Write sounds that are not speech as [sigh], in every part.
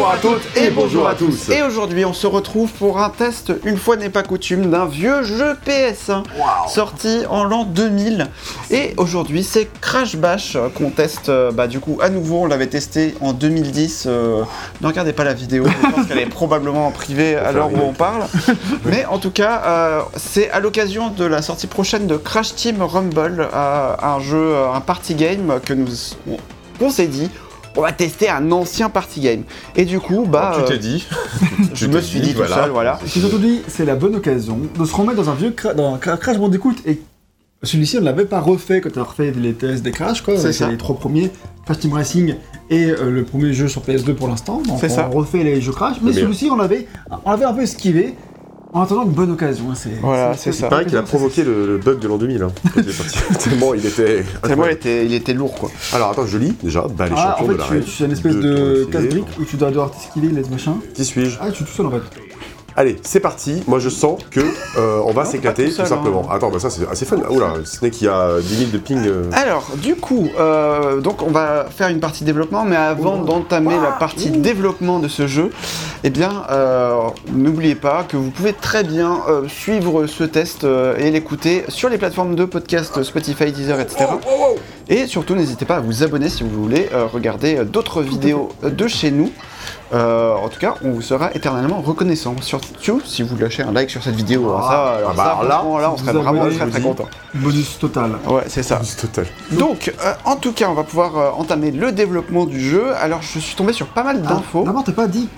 Bonjour à toutes et bonjour à tous. Et aujourd'hui, on se retrouve pour un test, une fois n'est pas coutume, d'un vieux jeu PS1 sorti en l'an 2000. Et aujourd'hui, c'est Crash Bash qu'on teste euh, bah, du coup à nouveau. On l'avait testé en 2010. euh, ne regardez pas la vidéo, je pense qu'elle est probablement en privé à l'heure où on parle. Mais en tout cas, euh, c'est à l'occasion de la sortie prochaine de Crash Team Rumble, euh, un jeu, un party game que nous on s'est dit. On va tester un ancien party game. Et du coup, bah, tu euh, [laughs] t'es dit. je me suis dit, dit tout voilà. seul, voilà. J'ai surtout dit, c'est la bonne occasion de se remettre dans un vieux cra- dans un cra- Crash Bandicoot et celui-ci on l'avait pas refait quand on a refait les tests des Crash quoi, C'est les trois premiers Crash Team Racing et euh, le premier jeu sur PS2 pour l'instant. Donc C'est on ça. refait les jeux Crash, mais meilleur. celui-ci on l'avait on l'avait un peu esquivé en attendant une bonne occasion. hein, c'est- Voilà, c'est ça. Il paraît qu'il a provoqué le, le bug de l'an 2000. Hein, quand il est sorti. [laughs] Tellement il était. Tellement il était, il était lourd quoi. Alors attends, je lis déjà. Bah, les Ah, en champions fait, de la tu, tu es une espèce de casse-brique où tu dois devoir t'esquiver les machins. Qui suis-je? Ah, tu es tout seul en fait. Allez, c'est parti. Moi, je sens que euh, on va s'éclater tout simplement. hein. Attends, bah ça c'est assez fun. Oula, Snake, il y a 10 000 de ping. euh. Alors, du coup, euh, donc on va faire une partie développement, mais avant d'entamer la partie développement de ce jeu, eh bien, n'oubliez pas que vous pouvez très bien suivre ce test et l'écouter sur les plateformes de podcast Spotify, Deezer, etc. Et surtout, n'hésitez pas à vous abonner si vous voulez regarder d'autres vidéos de chez nous. Euh, en tout cas, on vous sera éternellement reconnaissant. Surtout si vous lâchez un like sur cette vidéo. Alors ça, alors ah bah ça, alors là, là, on serait vraiment très très content. Bonus total. Ouais, c'est ça. C'est total. Donc, euh, en tout cas, on va pouvoir euh, entamer le développement du jeu. Alors, je suis tombé sur pas mal Ah, d'infos. D'abord, t'as pas dit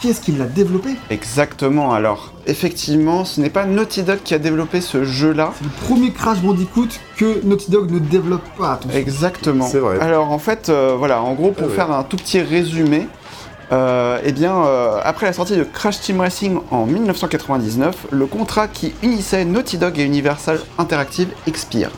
qui est-ce qui l'a développé? Exactement. Alors, effectivement, ce n'est pas Naughty Dog qui a développé ce jeu-là. C'est le premier Crash Bandicoot que Naughty Dog ne développe pas. attention. Exactement. C'est vrai. Alors, en fait, voilà, en gros, pour Ah ouais. faire un tout petit résumé, euh, eh bien, euh, après la sortie de Crash Team Racing en 1999, le contrat qui unissait Naughty Dog et Universal Interactive expire.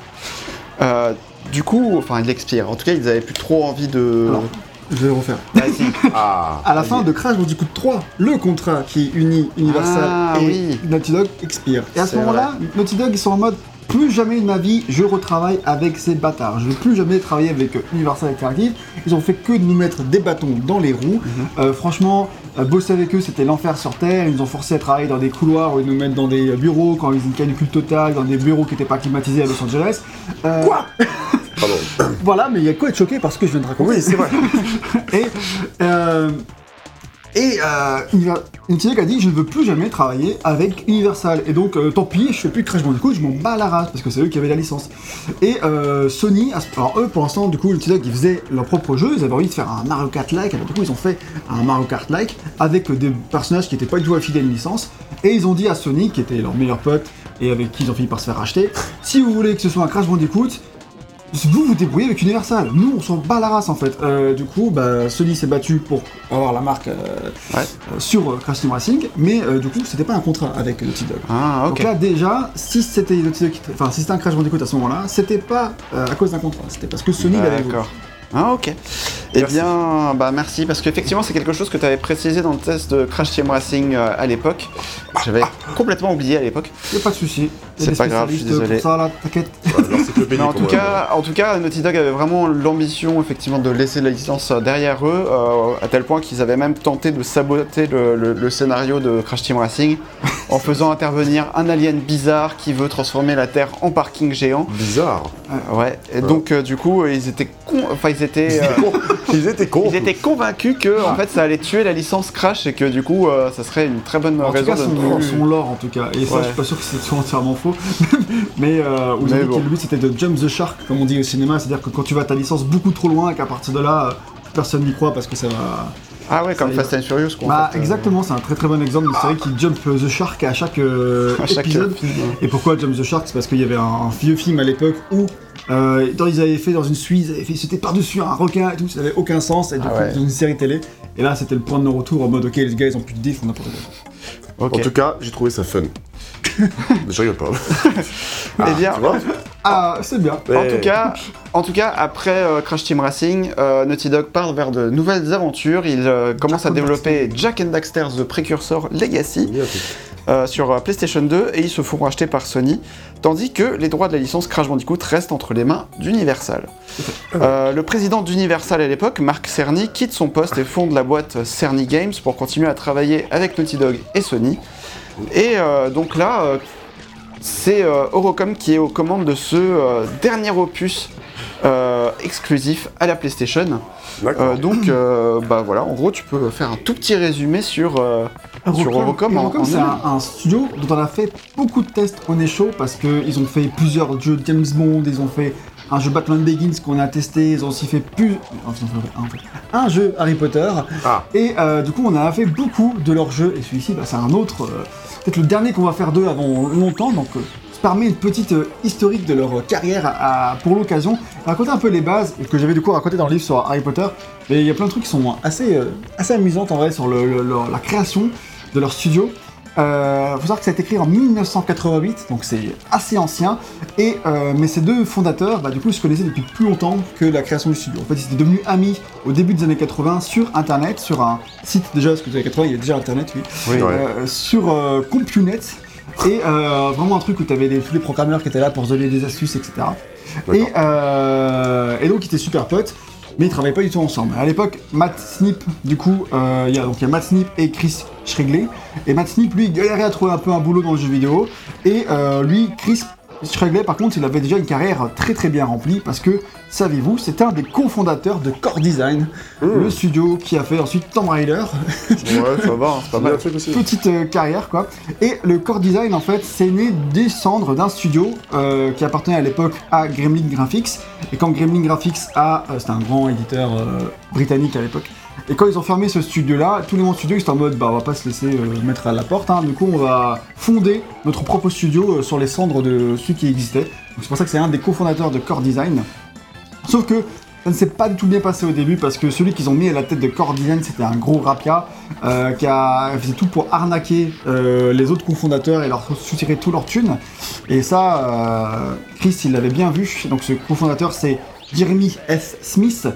Euh, du coup, enfin, il expire. En tout cas, ils avaient plus trop envie de. Alors, Je vais le refaire. Vas-y. Ah. [laughs] À la fin de Crash Bandicoot 3, le contrat qui unit Universal Ah, et oui. Naughty Dog expire. Et à ce moment-là, Naughty Dog ils sont en mode plus jamais de ma vie je retravaille avec ces bâtards. Je veux plus jamais travailler avec euh, Universal Interactive. Ils ont fait que de nous mettre des bâtons dans les roues. Mhm. Euh, franchement, euh, bosser avec eux c'était l'enfer sur Terre. Ils nous ont forcé à travailler dans des couloirs où ils nous mettent dans des bureaux quand ils ont une canicule totale, dans des bureaux qui n'étaient pas climatisés à Los Angeles. Quoi? Pardon. [coughs] Voilà, mais il y a quoi être choqué parce que je viens de raconter. Oui, c'est vrai. [laughs] Et, euh, et euh, Dog a dit je ne veux plus jamais travailler avec Universal. Et donc euh, tant pis, je fais plus de Crash Bandicoot, je m'en bats la race parce que c'est eux qui avaient la licence. Et euh, Sony, alors eux pour l'instant du coup Dog ils faisaient leur propre jeu, ils avaient envie de faire un Mario Kart-like, alors du coup ils ont fait un Mario Kart-like avec euh, des personnages qui n'étaient pas du tout affiliés à une licence. Et ils ont dit à Sony, qui était leur meilleur pote et avec qui ils ont fini par se faire racheter, si vous voulez que ce soit un Crash Bandicoot, vous vous débrouillez avec Universal. Nous, on s'en bat la race en fait. Euh, du coup, bah, Sony s'est battu pour avoir la marque euh, Ouais. euh, sur euh, Crash Team Racing, mais euh, du coup, c'était pas un contrat avec Naughty Dog. Ah, ok. Donc là, déjà, si c'était Naughty Dog, qui- enfin, si c'était un Crash Bandicoot à ce moment-là, c'était pas euh, à cause d'un contrat, c'était parce que Sony l'avait voulu. D'accord. Ah ok. Eh Merci. bien, bah merci parce qu'effectivement c'est quelque chose que tu avais précisé dans le test de Crash Team Racing euh, à l'époque. J'avais complètement oublié à l'époque. Y a pas de souci. C'est pas grave, je suis désolé. Pour ça, là, t'inquiète. Voilà, l'encyclopédie, Mais en tout cas, en tout cas, Naughty Dog avait vraiment l'ambition effectivement de laisser la licence euh, derrière eux, euh, à tel point qu'ils avaient même tenté de saboter le, le- le scénario de Crash Team Racing [laughs] en faisant intervenir un alien bizarre qui veut transformer la Terre en parking géant. Bizarre. Ouais. Et donc euh, du coup, ils étaient con... enfin ils étaient euh, [laughs] Ils étaient cons. Ils étaient convaincus que en fait ça allait tuer la licence Crash et que du coup euh, ça serait une très bonne En tout cas, de son, son lore en tout cas. Et ça, je suis pas sûr que c'est soit entièrement faux. [laughs] mais euh, vous dit que le but c'était de jump the shark, comme on dit au cinéma. C'est-à-dire que quand tu vas à ta licence beaucoup trop loin et qu'à partir de là, euh, personne n'y croit parce que ça va. Ah ouais, comme Fast and Furious quoi. en Bah, fait, euh. exactement, c'est un très très bon exemple de série qui jump the shark à chaque, euh, [laughs] À chaque épisode. film, ouais. Et pourquoi jump the shark? C'est parce qu'il y avait un, un vieux film à l'époque où. Euh, dans- ils avaient fait dans une suite, ils avaient fait sauter par-dessus un requin et tout, ça n'avait aucun sens, et du Ah coup, ouais. dans une série télé. Et là, c'était le point de non-retour en mode, ok, les gars, ils ont plus de font n'importe quoi. Ok. En tout cas, j'ai trouvé ça fun. [laughs] je rigole pas. [laughs] Eh bien, vois Ah, c'est bien. en tout cas, En tout cas, après euh, Crash Team Racing, euh, Naughty Dog part vers de nouvelles aventures. Il euh, commence à développer Jack and Daxter The Precursor Legacy sur PlayStation 2 et ils se font racheter par Sony, tandis que les droits de la licence Crash Bandicoot restent entre les mains d'Universal. Le président d'Universal à l'époque, Marc Cerny, quitte son poste et fonde la boîte Cerny Games pour continuer à travailler avec Naughty Dog et Sony. Et euh, donc là, euh, c'est euh, Eurocom qui est aux commandes de ce euh, dernier opus euh, exclusif à la PlayStation. Euh, donc, euh, bah voilà, en gros, tu peux faire un tout petit résumé sur, euh, sur Eurocom. en- Eurocom, c'est un studio dont on a fait beaucoup de tests on est chaud parce qu'ils ont fait plusieurs jeux de James Bond, ils ont fait un jeu Batman Begins qu'on a testé, ils ont aussi fait plus enfin, en fait, un jeu Harry Potter. Ah. Et euh, du coup, on a fait beaucoup de leurs jeux et celui-ci, bah, c'est un autre, euh, peut-être le dernier qu'on va faire d'eux avant longtemps, donc euh, ça permet une petite euh, historique de leur carrière à- pour l'occasion, raconter un peu les bases que j'avais du coup raconté dans le livre sur Harry Potter. Mais il y a plein de trucs qui sont assez, assez amusantes en vrai sur le- le- leur- la création de leur studio. Euh, faut savoir que ça a été créé en 1988, donc c'est assez ancien. Et euh, mais ces deux fondateurs, bah, du coup, se connaissaient depuis plus longtemps que la création du studio. En fait, ils étaient devenus amis au début des années 80 sur Internet, sur un site déjà, parce que les années 80, il y a déjà Internet, oui, Oui. Ouais. euh, sur euh, CompuNet. Et euh, vraiment un truc où tu avais tous les programmeurs qui étaient là pour se donner des astuces, etc. Et, euh, et donc ils étaient super potes, mais ils travaillaient pas du tout ensemble. À l'époque, Matt Snip, du coup, euh, il y a donc y a Matt Snip et Chris Schregley. Et Matt Snip, lui, galérait à trouver un peu un boulot dans le jeu vidéo. Et euh, lui, Chris Par contre, il avait déjà une carrière très très bien remplie parce que, savez-vous, c'était un des cofondateurs de Core Design, Mmh. le studio qui a fait ensuite Tomb Raider. Ouais, ça va, c'est pas [laughs] mal petite euh, carrière quoi. Et le core design en fait c'est né des cendres d'un studio euh, qui appartenait à l'époque à Gremlin Graphics. Et quand Gremlin Graphics a, euh, c'était un grand éditeur euh, britannique à l'époque. Et quand ils ont fermé ce studio là, tous les mondes studios ils étaient en mode bah on va pas se laisser euh, mettre à la porte. hein. Du coup on va fonder notre propre studio euh, sur les cendres de celui qui existait. C'est pour ça que c'est un des cofondateurs de Core Design. Sauf que ça ne s'est pas du tout bien passé au début parce que celui qu'ils ont mis à la tête de Core Design c'était un gros rapia euh, qui a fait tout pour arnaquer les autres cofondateurs et leur soutirer tout leur thunes. Et ça, Chris il l'avait bien vu. Donc ce cofondateur c'est Jeremy S. Smith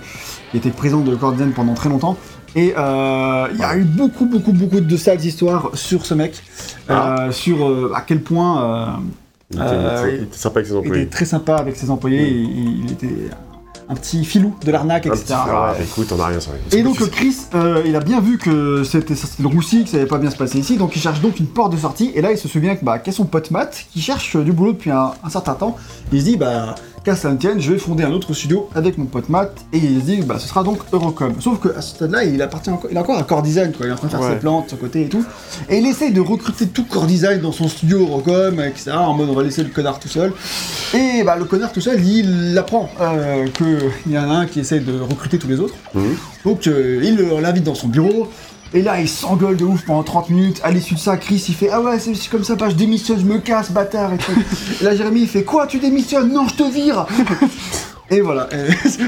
qui était président de Design pendant très longtemps. Et euh, il y a eu beaucoup, beaucoup, beaucoup de sales histoires sur ce mec, euh, sur euh, à quel point Il était, il était sympa avec ses il était employés. très sympa avec ses employés, et il, il était un petit filou de l'arnaque, etc. petit- ah, écoute, on a rien sur. Et donc Chris, il a bien vu que c'était le roussi, que ça allait pas bien se passer ici, donc il cherche donc une porte de sortie, et là il se souvient que bah, a son pote Matt, qui cherche du boulot depuis un, un certain temps, il se dit bah qu'à ça ne tienne, je vais fonder un autre studio avec mon pote Matt, et il se dit bah ce sera donc Eurocom. Sauf que à ce stade-là, il appartient encore, il est encore à Core Design, quoi, il est en train de faire Ouais. ses plans de son côté et tout, et il essaye de recruter tout Core Design dans son studio Eurocom, etc., en mode on va laisser le connard tout seul, et bah le connard tout seul, il apprend euh, qu'il y en a un qui essaye de recruter tous les autres, Mhm. donc euh, il l'invite dans son bureau. Et là, il s'engueule de ouf pendant 30 minutes. À l'issue de ça, Chris, il fait Ah ouais, c'est comme ça, bah je démissionne, je me casse, bâtard. Et, et là, Jérémy, il fait Quoi, tu démissionnes? Non, je te vire Et voilà.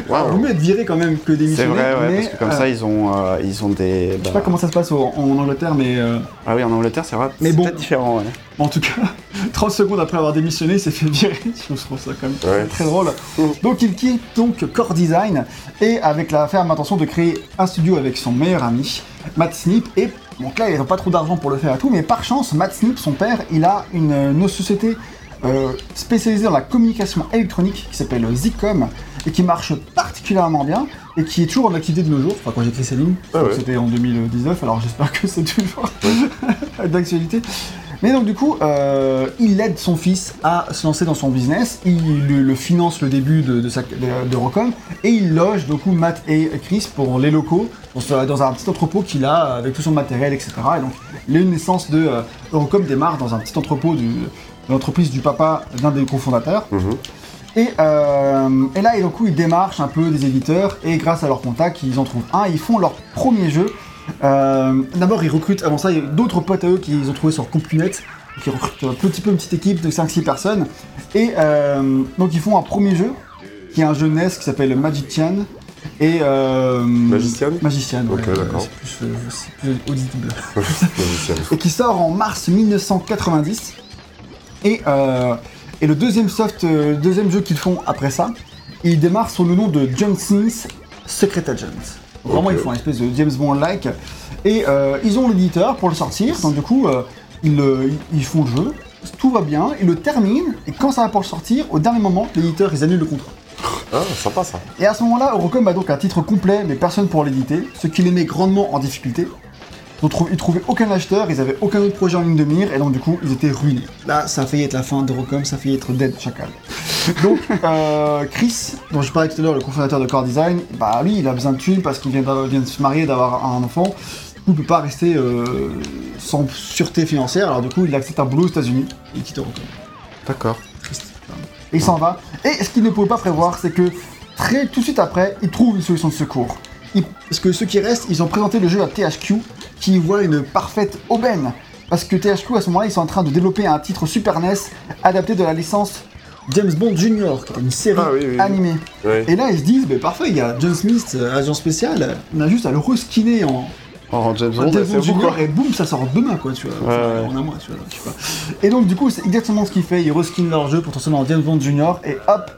Wow. Vaut mieux être viré quand même que C'est démissionner. vrai, ouais, mais, parce que comme euh, ça, ils ont, euh, ils ont des. Je sais pas comment ça se passe en Angleterre, mais euh, Ah oui, en Angleterre, c'est vrai. Mais c'est bon. différent, ouais. en tout cas, [laughs] 30 secondes après avoir démissionné, il s'est fait virer. [laughs] Je trouve ça quand même Ouais. très drôle. Donc il quitte donc Core Design et avec la ferme intention de créer un studio avec son meilleur ami, Matt Snip. Et donc là, ils n'ont pas trop d'argent pour le faire et tout, mais par chance, Matt Snip, son père, il a une, une société euh, spécialisée dans la communication électronique qui s'appelle Zcom et qui marche particulièrement bien et qui est toujours en activité de nos jours. Enfin, quand j'ai écrit ces lignes, Ah ouais. c'était en 2019, alors j'espère que c'est toujours [laughs] d'actualité. Mais donc du coup, euh, il aide son fils à se lancer dans son business, il le, le finance le début de, de, sa, de, de Rocom, et il loge du coup Matt et Chris pour les locaux, dans, un petit entrepôt qu'il a avec tout son matériel, etc. Et donc les naissances de euh, Eurocom démarre dans un petit entrepôt du- de l'entreprise du papa d'un des cofondateurs. Mhm. Et, euh, et là, et du coup, ils démarchent un peu des éditeurs et grâce à leurs contacts, ils en trouvent un. Ils font leur premier jeu. Euh, D'abord, ils recrutent, avant ça, il y a d'autres potes à eux qu'ils ont trouvé sur CompuNet. Donc, ils recrutent un petit peu une petite équipe de 5-6 personnes. Et euh, donc, ils font un premier jeu qui est un jeu NES qui s'appelle Magician. Et. Euh, Magician Magician, ouais, d'accord. c'est plus, plus audible [laughs] et qui sort en mars 1990. Et, euh, et le deuxième soft, euh, deuxième jeu qu'ils font après ça, il démarre sous le nom de John Smith Secret Agent. Vraiment, ils font un espèce de James Bond-like. Et euh, ils ont l'éditeur pour le sortir, donc du coup, ils font le jeu, tout va bien, ils le terminent, et quand ça va pour le sortir, au dernier moment, l'éditeur, ils annulent le contrat. Ah, sympa ça. Et à ce moment-là, Eurocom a donc un titre complet, mais personne pour l'éditer, ce qui les met grandement en difficulté. Ils trou- Ils trouvaient aucun acheteur, ils avaient aucun autre projet en ligne de mire, et donc du coup, ils étaient ruinés. Là, ça a failli être la fin d'Eurocom, ça a failli être dead chacal. [laughs] Donc, euh, Chris, dont je parlais tout à l'heure, le cofondateur de Core Design, bah lui, il a besoin de thunes parce qu'il vient, de se marier, d'avoir un enfant. Du coup, il peut pas rester euh, sans sûreté financière, alors du coup, il accepte un boulot aux États-Unis et il quitte Eurocom. D'accord. Triste. Et il s'en va. Et ce qu'il ne pouvait pas prévoir, c'est que très tout de suite après, il trouve une solution de secours. Parce que ceux qui restent, ils ont présenté le jeu à THQ, qui voit une parfaite aubaine. Parce que THQ, à ce moment-là, ils sont en train de développer un titre Super NES adapté de la licence James Bond Junior, qui est une série Ah oui, oui, oui. animée. Et là, ils se disent, bah, parfait, il y a John Smith, euh, agent spécial, on a juste à le reskinner en, En James Bond, Junior et boum, ça sort demain quoi, tu vois. Ouais. En un mois, tu vois, tu vois. Et donc, du coup, c'est exactement ce qu'il fait. Il reskin leur jeu pour transformer en James Bond Junior et hop,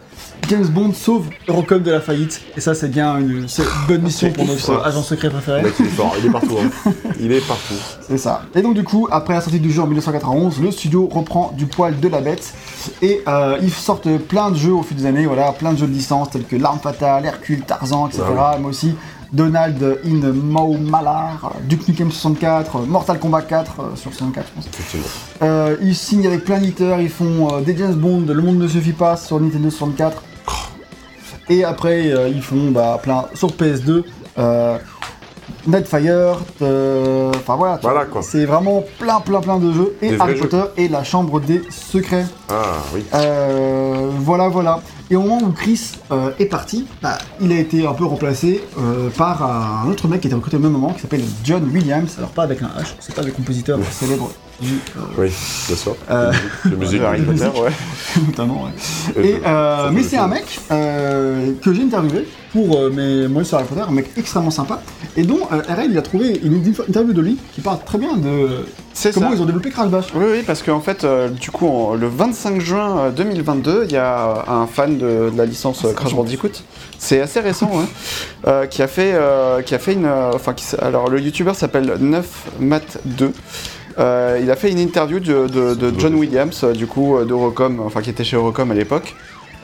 James Bond sauve Eurocom de la faillite. Et ça, c'est bien une, bonne mission pour notre agent secret préféré. mec, il est fort, il est partout. hein. Il est partout. C'est ça. Et donc, du coup, après la sortie du jeu en 1991, le studio reprend du poil de la bête et euh, ils sortent plein de jeux au fil des années. Voilà, plein de jeux de licence tels que L'Arme Fatale, Hercule, Tarzan, etc. Ah Mais aussi Donald in Mao Malar, Duke Nukem 64, Mortal Kombat 4 euh, sur 64, je pense. Euh, ils signent avec plein d'éditeurs, ils font euh, des James Bond, Le Monde ne suffit pas sur Nintendo 64. Et après, euh, ils font bah, plein sur PS2. Euh, Nightfire, euh, enfin voilà, c'est vraiment plein plein plein de jeux et Des Harry Potter et la Chambre des Secrets. Ah oui. Euh, voilà, voilà. Et au moment où Chris est parti, bah, il a été un peu remplacé par un autre mec qui était recruté au même moment, qui s'appelle John Williams. Alors pas avec un H, c'est pas le compositeur célèbre du, Oui, bien sûr. Euh, De musique. De Harry Potter, musique. ouais. [laughs] notamment. ouais. Euh, Et, euh, mais c'est un mec euh, que j'ai interviewé pour euh, mes mots sur Harry Potter, un mec extrêmement sympa, et dont euh, RL il a trouvé une interview de lui qui parle très bien de C'est comment ça. ils ont développé Crash Bash. Oui, oui, parce qu'en fait, euh, du coup, en- le 25 juin euh, 2022, il y a un fan de, de la licence euh, Crash Bandicoot. C'est assez récent, hein, [laughs] euh, qui a fait, euh, qui a fait une, enfin, alors le YouTuber s'appelle 9mat2. Euh, il a fait une interview de, de- de John Williams, euh, du coup, euh, d'Eurocom, enfin, qui était chez Eurocom à l'époque.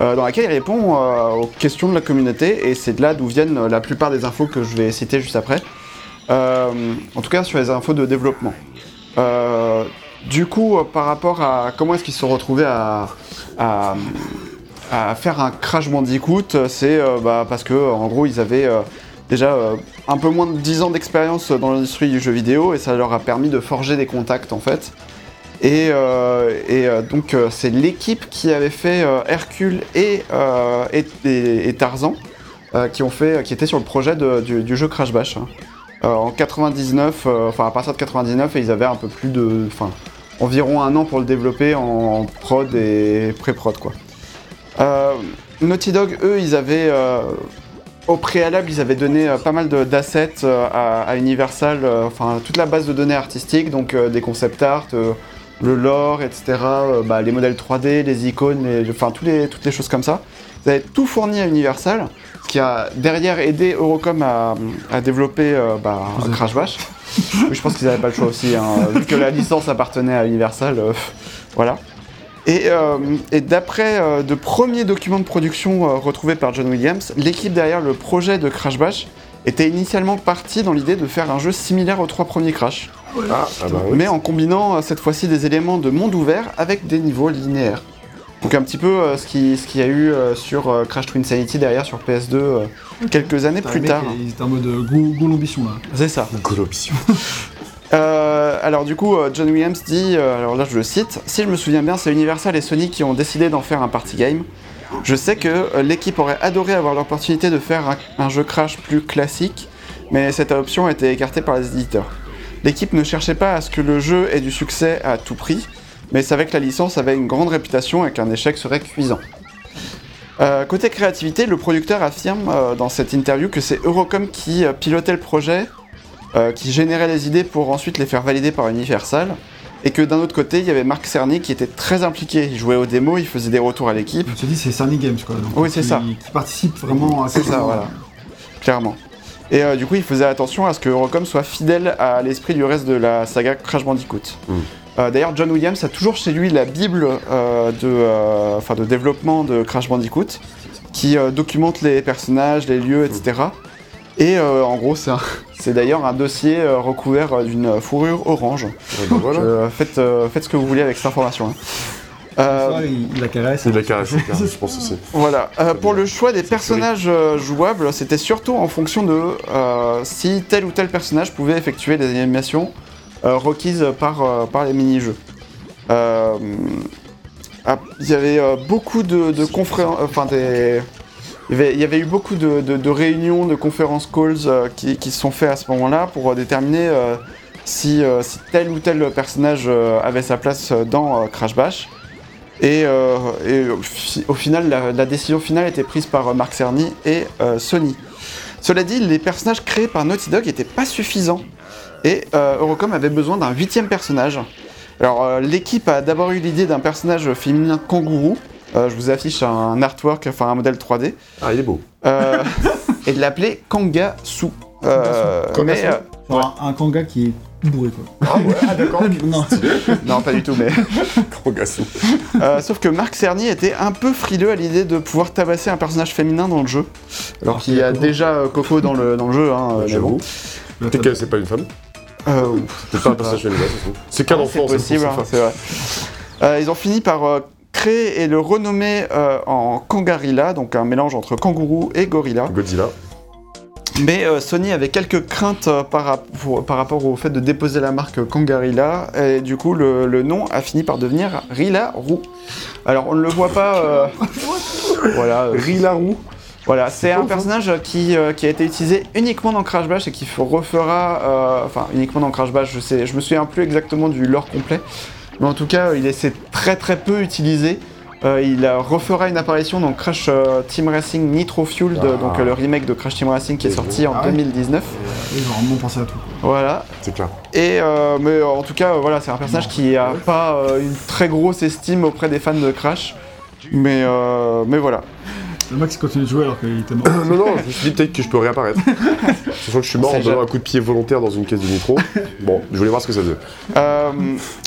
euh, dans laquelle il répond euh, aux questions de la communauté et c'est de là d'où viennent la plupart des infos que je vais citer juste après. En tout cas sur les infos de développement. Du coup, par rapport à comment est-ce qu'ils se sont retrouvés à, à, à faire un Crash Bandicoot, c'est bah, parce que en gros ils avaient déjà euh, un peu moins de 10 ans d'expérience dans l'industrie du jeu vidéo et ça leur a permis de forger des contacts en fait. Et, euh, et, euh, donc euh, c'est l'équipe qui avait fait Hercule et, et, Tarzan qui ont fait, qui étaient sur le projet du, jeu Crash Bash. hein. En 99, euh, enfin à partir de 99, et ils avaient un peu plus de, enfin environ un an pour le développer en prod et pré-prod quoi. Naughty Dog, eux, ils avaient au préalable, ils avaient donné euh, pas mal d'assets euh, à, à Universal, euh, enfin toute la base de données artistiques, donc des concept art, le lore, etc., bah, les modèles 3D, les icônes, les- enfin tous les- toutes les choses comme ça. Ils avaient tout fourni à Universal, ce qui a derrière aidé Eurocom à, à développer euh, bah, Crash Bash. Je pense qu'ils n'avaient pas le choix aussi, hein, vu que la licence appartenait à Universal, euh, voilà. Et, euh, et d'après euh, de premiers documents de production euh, retrouvés par John Williams, l'équipe derrière le projet de Crash Bash était initialement partie dans l'idée de faire un jeu similaire aux trois premiers Crash, Ah, ah bah oui. mais en combinant euh, cette fois-ci des éléments de monde ouvert avec des niveaux linéaires. Donc un petit peu euh, ce qu'il ce qu'il y a eu euh, sur euh, Crash Twin Sanity derrière sur PS2 euh, quelques années plus tard. Ils étaient en mode euh, go, go l'ambition là. C'est ça. [laughs] Euh, alors du coup, euh, John Williams dit, euh, alors là je le cite, si je me souviens bien, c'est Universal et Sony qui ont décidé d'en faire un party game. Je sais que l'équipe aurait adoré avoir l'opportunité de faire un, un jeu Crash plus classique, mais cette option a été écartée par les éditeurs. L'équipe ne cherchait pas à ce que le jeu ait du succès à tout prix, mais savait que la licence avait une grande réputation et qu'un échec serait cuisant. Côté créativité, le producteur affirme dans cette interview que c'est Eurocom qui pilotait le projet, euh, qui générait les idées pour ensuite les faire valider par Universal, Et que d'un autre côté, il y avait Marc Cerny qui était très impliqué. Il jouait aux démos, il faisait des retours à l'équipe, Je te dis, c'est Cerny Games quoi. Donc, Oui, c'est ça. Qui participe vraiment à C'est ça, voilà. clairement. Et euh, du coup, il faisait attention à ce que Eurocom soit fidèle à l'esprit du reste de la saga Crash Bandicoot. Mm. Euh, D'ailleurs, John Williams a toujours chez lui la bible euh, de, euh, enfin, de développement de Crash Bandicoot, qui euh, documente les personnages, les lieux, etc. Et euh, en gros, c'est un- [laughs] c'est d'ailleurs un dossier euh, recouvert euh, d'une fourrure orange. Ouais, voilà. Euh, faites, euh, faites ce que vous voulez avec cette information. hein. Euh, Ça, il, il la caresse. De la caresse, je pense aussi. Voilà. Euh, pour le choix des personnages jouables, c'était surtout en fonction de euh, si tel ou tel personnage pouvait effectuer des animations euh, requises par, euh, par les mini-jeux. Euh, ah, Il y avait euh, beaucoup de, de conférences, enfin des... Il y, avait, eu beaucoup de, de- réunions, de conférences calls euh, qui, se sont faits à ce moment-là pour euh, déterminer euh, si, tel ou tel personnage avait sa place dans Crash Bash. Et, au, fi- au final, la, décision finale était prise par Mark Cerny et Sony. Cela dit, les personnages créés par Naughty Dog n'étaient pas suffisants. Et euh, Eurocom avait besoin d'un huitième personnage. Alors, l'équipe a d'abord eu l'idée d'un personnage féminin kangourou. Euh, je vous affiche un artwork, enfin un modèle 3D. Ah, il est beau. Euh, [laughs] et de l'appeler Kangasu. Euh, Kangasu. mais, euh, Genre un, un kanga qui est bourré quoi. Ah ouais, [laughs] ah d'accord. non. [laughs] non, pas du tout, mais. Kangasu. Euh, sauf que Marc Cerny était un peu frileux à l'idée de pouvoir tabasser un personnage féminin dans le jeu. Alors qu'il y a déjà euh, Coco dans le, dans le jeu, hein, euh, bon. Peut-être qu'elle c'est pas une femme. Euh, C'est pas un personnage féminin, c'est tout. C'est qu'un c'est enfant, possible, hein, c'est vrai. Euh, ils ont fini par créer et le renommer euh, en Kangarilla, donc un mélange entre kangourou et gorilla. Godzilla. Mais euh, Sony avait quelques craintes euh, par, rap- pour- par rapport au fait de déposer la marque Kangarilla, et du coup le, le nom a fini par devenir Rila Roux. Alors on ne le voit pas. euh, voilà. euh, Rilarou. Voilà, c'est un personnage qui, euh, qui a été utilisé uniquement dans Crash Bash et qui refera, euh, enfin uniquement dans Crash Bash, je sais, je me souviens plus exactement du lore complet, mais en tout cas il est très très peu utilisé. Euh, il euh, refera une apparition dans Crash euh, Team Racing Nitro Fueled, Ah. donc euh, le remake de Crash Team Racing qui est sorti en Ah ouais. 2019. Ils ont vraiment pensé à tout. Voilà. C'est clair. Et euh, mais en tout cas, euh, voilà, c'est un personnage qui a pas euh, une très grosse estime auprès des fans de Crash, mais euh, mais voilà. Le Max continue de jouer alors qu'il était mort. [coughs] Non, non, je me suis dit peut-être que je peux réapparaître. [laughs] Sachant que je suis mort en donnant un coup de pied volontaire dans une caisse de nitro. [laughs] Bon, je voulais voir ce que ça faisait. Euh,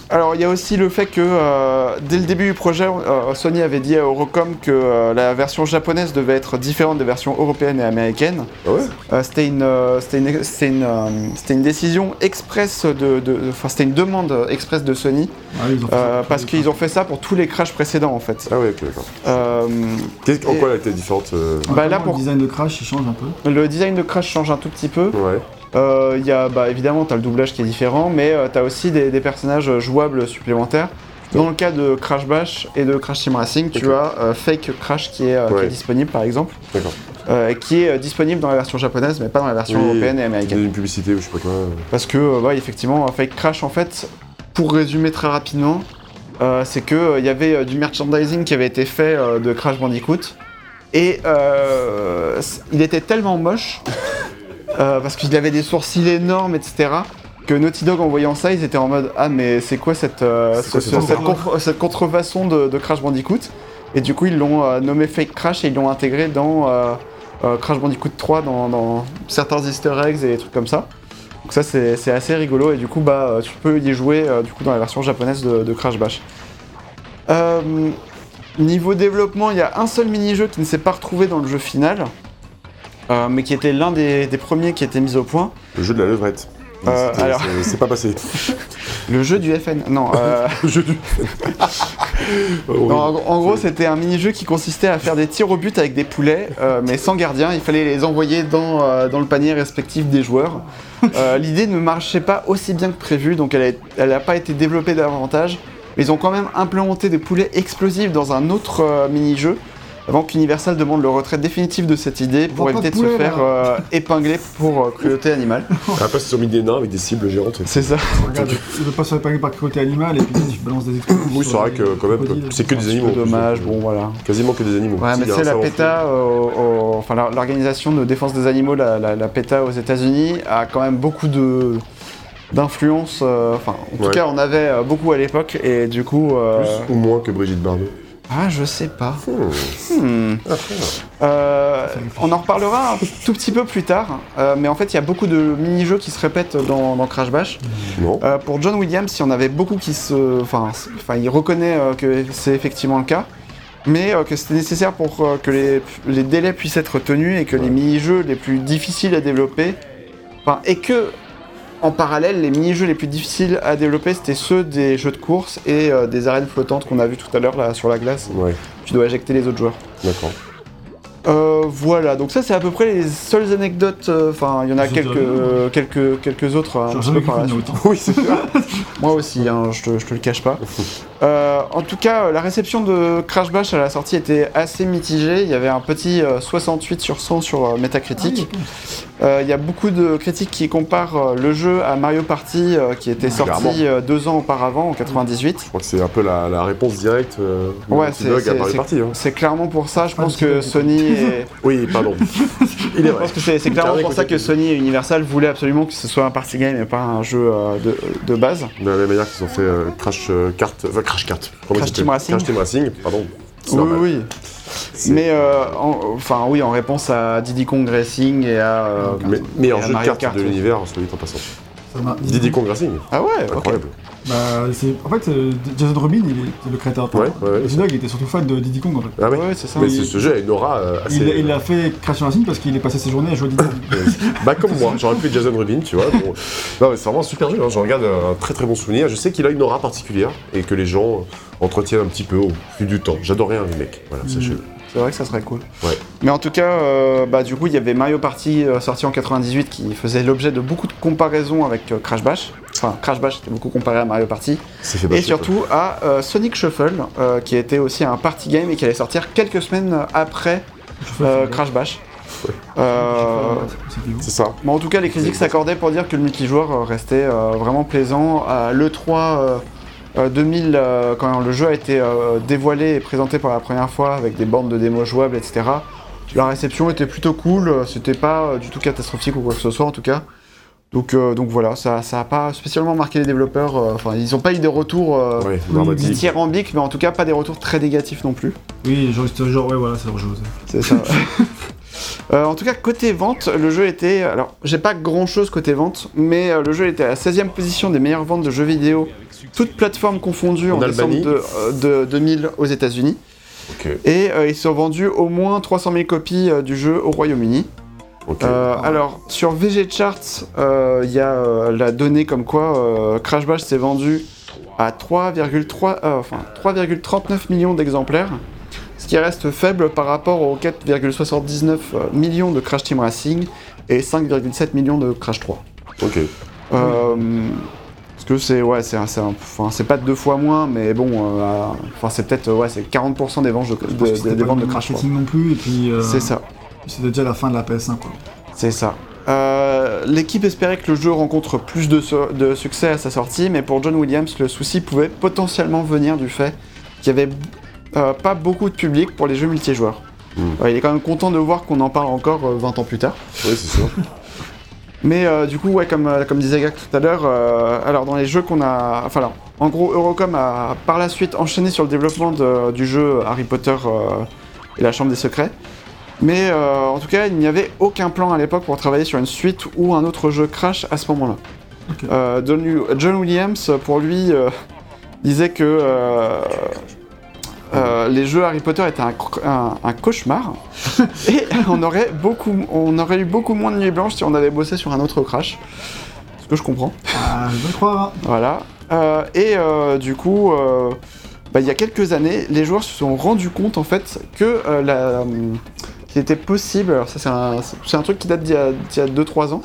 alors il y a aussi le fait que euh, dès le début du projet, euh, Sony avait dit à Eurocom que euh, la version japonaise devait être différente des versions européennes et américaines. Ah ouais? Euh, c'était une, décision express de, enfin c'était une demande express de Sony Ah, ils ont fait euh, ça. parce qu'ils ont fait ça pour tous les crashs précédents en fait. Ah ouais, ok, d'accord. Euh, En quoi elle était différente euh, bah, là, pour- Le design de Crash il change un peu. le design de crash change un tout petit peu. Ouais. Euh, Il y a, bah, évidemment, tu as le doublage qui est différent, mais tu as aussi des, des personnages jouables supplémentaires. Dans le cas de Crash Bash et de Crash Team Racing, tu as euh, Fake Crash qui est, euh, qui Ouais. est disponible par exemple, euh, qui est euh, disponible dans la version japonaise, mais pas dans la version Oui, européenne et américaine. Une publicité ou je sais pas quoi. euh. Parce que, euh, effectivement, Fake Crash, en fait, pour résumer très rapidement, euh, c'est que euh, il y avait euh, du merchandising qui avait été fait euh, de Crash Bandicoot, et euh, il était tellement moche, euh, parce qu'il avait des sourcils énormes, etc., que Naughty Dog, en voyant ça, ils étaient en mode Ah, mais c'est quoi cette, euh, C'est quoi ce- cette ce- cette, horreur contre- cette contrefaçon de, de Crash Bandicoot? Et du coup, ils l'ont euh, nommé Fake Crash et ils l'ont intégré dans euh, Crash Bandicoot 3, dans, dans certains easter eggs et des trucs comme ça. Donc ça c'est assez rigolo et du coup bah tu peux y jouer du coup dans la version japonaise de, de Crash Bash. Niveau développement, il y a un seul mini-jeu qui ne s'est pas retrouvé dans le jeu final, euh, mais qui était l'un des, des premiers qui était mis au point. Le jeu de la levrette. Euh, alors- c'est- pas passé. Le jeu du FN. Non, euh, [laughs] Le jeu du. [laughs] Oh, non, en, en gros c'était un mini-jeu qui consistait à faire des tirs au but avec des poulets, mais sans gardien. Il fallait les envoyer dans, dans le panier respectif des joueurs. L'idée ne marchait pas aussi bien que prévu, donc elle n'a pas été développée davantage. Mais ils ont quand même implémenté des poulets explosifs dans un autre mini-jeu, avant qu'Universal demande le retrait définitif de cette idée pour éviter de de se faire euh, épingler pour euh, cruauté animale. [laughs] Après, ils ont mis des nains avec des cibles géantes. C'est ça. Regarde, je veux pas se faire par cruauté animale et puis je balance des explosifs. Oui, c'est vrai les que quand même, crocodiles. c'est que des animaux. dommage, bon voilà. Quasiment que des animaux. Ouais, mais c'est la PETA, euh, enfin l'organisation de défense des animaux, la, PETA aux États-Unis, a quand même beaucoup de d'influence. euh, Enfin, en tout Ouais. cas, on avait euh, beaucoup à l'époque et du coup. euh, Plus ou moins que Brigitte Bardot. Ah, je sais pas. Hmm. Hmm. Euh, on en reparlera un tout petit peu plus tard, euh, mais en fait, il y a beaucoup de mini-jeux qui se répètent dans, dans Crash Bash. Non. Euh, pour John Williams, il y en avait beaucoup qui se. Enfin, il reconnaît que c'est effectivement le cas, mais que c'était nécessaire pour que les, les délais puissent être tenus et que les mini-jeux les plus difficiles à développer. Enfin, et que. En parallèle, les mini-jeux les plus difficiles à développer, c'était ceux des jeux de course et euh, des arènes flottantes qu'on a vu tout à l'heure là sur la glace. Ouais, Tu dois éjecter les autres joueurs. d'accord. Euh, voilà, donc ça c'est à peu près les seules anecdotes. euh, Enfin, il y en a quelques, euh, quelques, quelques autres. un petit jamais peu par la suite. [laughs] Oui, c'est sûr. Moi aussi, hein, je, te, je te le cache pas. [laughs] Euh, en tout cas, euh, la réception de Crash Bash à la sortie était assez mitigée. Il y avait un petit euh, 68 sur 100 sur euh, Metacritic. Ah, Euh, il y a beaucoup de critiques qui comparent euh, le jeu à Mario Party euh, qui était Clairement. sorti euh, deux ans auparavant, en 98. Je crois que c'est un peu la, la réponse directe euh, de Ouais, Dog à Mario c'est- Party. Hein. C'est clairement pour ça, je Ah, pense c'est que. Sony [laughs] est... Oui, pardon. [laughs] Il est Je vrai. pense que c'est c'est clairement pour ça que Sony et Universal voulaient absolument que ce soit un party game et pas un jeu euh, de, de base. De la même manière qu'ils ont fait euh, Crash euh, Kart, enfin Crash Kart. Crash Team Racing. Crash Team Racing, pardon. Oui, normal. oui. Mais euh, en- enfin oui, en réponse à Diddy Kong Racing et à. euh, Mais, meilleur jeu de cartes de l'univers, soit dit en passant. Diddy Kong Racing, Ah ouais, incroyable. Bah, c'est... En fait, euh, Jason Rubin, il est le créateur. Ouais, ouais, Dog, il était surtout fan de Diddy Kong en fait. Ah ouais, Ouais, c'est ça. Mais c'est- ce jeu a une aura euh, assez. Il, il a fait Crash Racing parce qu'il est passé ses journées à jouer à Diddy Kong. [laughs] Bah comme moi, j'aurais pu être Jason Rubin, tu vois. bon. Non mais c'est vraiment un super jeu, hein. j'en regarde un très très bon souvenir. Je sais qu'il a une aura particulière et que les gens euh, entretiennent un petit peu au fil du temps. J'adorais un remake, voilà, sachez-le. C'est vrai que ça serait cool. Ouais. Mais en tout cas, euh, bah, du coup, il y avait Mario Party euh, sorti en 98 qui faisait l'objet de beaucoup de comparaisons avec euh, Crash Bash. Enfin, Crash Bash était beaucoup comparé à Mario Party. Fait Et surtout à euh, Sonic Shuffle, euh, qui était aussi un party game et qui allait sortir quelques semaines après euh, Crash Bash. Euh, C'est ça. Mais en tout cas, les critiques s'accordaient pour dire que le multijoueur restait euh, vraiment plaisant. À l'E3 euh, euh, 2000, euh, quand le jeu a été euh, dévoilé et présenté pour la première fois avec des bandes de démos jouables, etc., la réception était plutôt cool. C'était pas euh, du tout catastrophique ou quoi que ce soit, en tout cas. Donc, euh, donc voilà, ça n'a pas spécialement marqué les développeurs. euh, Enfin, ils n'ont pas eu des retours euh, dramatique. dithyrambiques, mais en tout cas pas des retours très négatifs non plus. Oui, genre, c'était genre, ouais, voilà, c'est leur jeu. ça. C'est ça. [laughs] Euh, en tout cas, côté vente, le jeu était. Alors, j'ai pas grand chose côté vente, mais euh, le jeu était à la 16e position des meilleures ventes de jeux vidéo, toutes plateformes confondues, en, En décembre de, euh, de 2000 aux États-Unis. Et euh, ils sont vendus au moins 300 000 copies euh, du jeu au Royaume-Uni. Euh, alors, sur VG Charts, euh, il y a euh, la donnée comme quoi euh, Crash Bash s'est vendu à 3,3 euh, enfin, 3,39 millions d'exemplaires, ce qui reste faible par rapport aux 4,79 euh, millions de Crash Team Racing et 5,7 millions de Crash 3. Ok. Euh, que c'est ouais, c'est un- c'est un- enfin, c'est pas deux fois moins, mais bon, euh, enfin c'est peut-être ouais, c'est 40% des ventes de, des ventes de Crash 3. marketing non plus, et puis. euh, C'est ça. C'était déjà la fin de la PS1, quoi. C'est ça. Euh, L'équipe espérait que le jeu rencontre plus de, su- de succès à sa sortie, mais pour John Williams, le souci pouvait potentiellement venir du fait qu'il n'y avait euh, pas beaucoup de public pour les jeux multijoueurs. Mm. Euh, il est quand même content de voir qu'on en parle encore euh, 20 ans plus tard. Oui, c'est sûr. [laughs] Mais euh, du coup, ouais, comme, euh, comme disait Gak tout à l'heure, euh, alors dans les jeux qu'on a. Enfin, alors, en gros, Eurocom a par la suite enchaîné sur le développement de- du jeu Harry Potter euh, et la Chambre des Secrets. Mais en tout cas, il n'y avait aucun plan à l'époque pour travailler sur une suite ou un autre jeu Crash à ce moment-là. John, John Williams, pour lui, disait que euh, les jeux Harry Potter étaient un, cr- un- un cauchemar [laughs] et on aurait, beaucoup, on aurait eu beaucoup moins de nuits blanches si on avait bossé sur un autre Crash. Ce que je comprends. Ah, je croire. hein. Voilà. Euh, et euh, du coup, bah, il y a quelques années, les joueurs se sont rendus compte en fait que la, qu'il était possible. Alors ça, c'est un, c'est un truc qui date d'il y a, d'il y a 2-3 ans.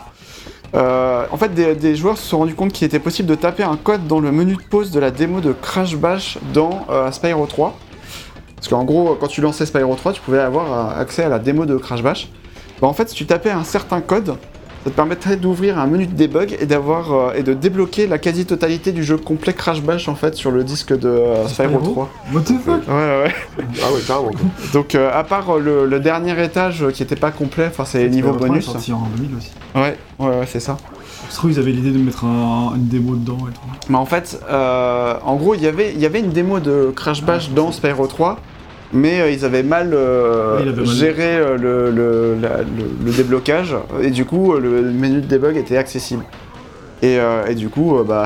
Euh, en fait, des, des joueurs se sont rendus compte qu'il était possible de taper un code dans le menu de pause de la démo de Crash Bash dans euh, Spyro 3. Parce qu'en gros, quand tu lançais Spyro 3, tu pouvais avoir euh, accès à la démo de Crash Bash. Bah, en fait, si tu tapais un certain code, ça te permettrait d'ouvrir un menu de debug et d'avoir euh, et de débloquer la quasi-totalité du jeu complet Crash Bash en fait sur le disque de euh, Spyro Spyro 3. What the fuck? Ouais, ouais. [laughs] Ah ouais, carrément. Donc euh, à part euh, le, le dernier étage qui était pas complet, enfin c'est les niveaux Spyro 3 est bonus. sorti en 2000 aussi. Ouais, ouais, ouais, c'est ça. Je trouve qu'ils avaient l'idée de mettre un- une démo dedans et tout. Mais en fait, euh, en gros, il y avait- il y avait une démo de Crash Bash dans Spyro 3, mais euh, ils avaient mal euh, Oui, il avait mal. géré le, le- la- le- le déblocage, et du coup, le menu de debug était accessible. Et, et du coup, bah,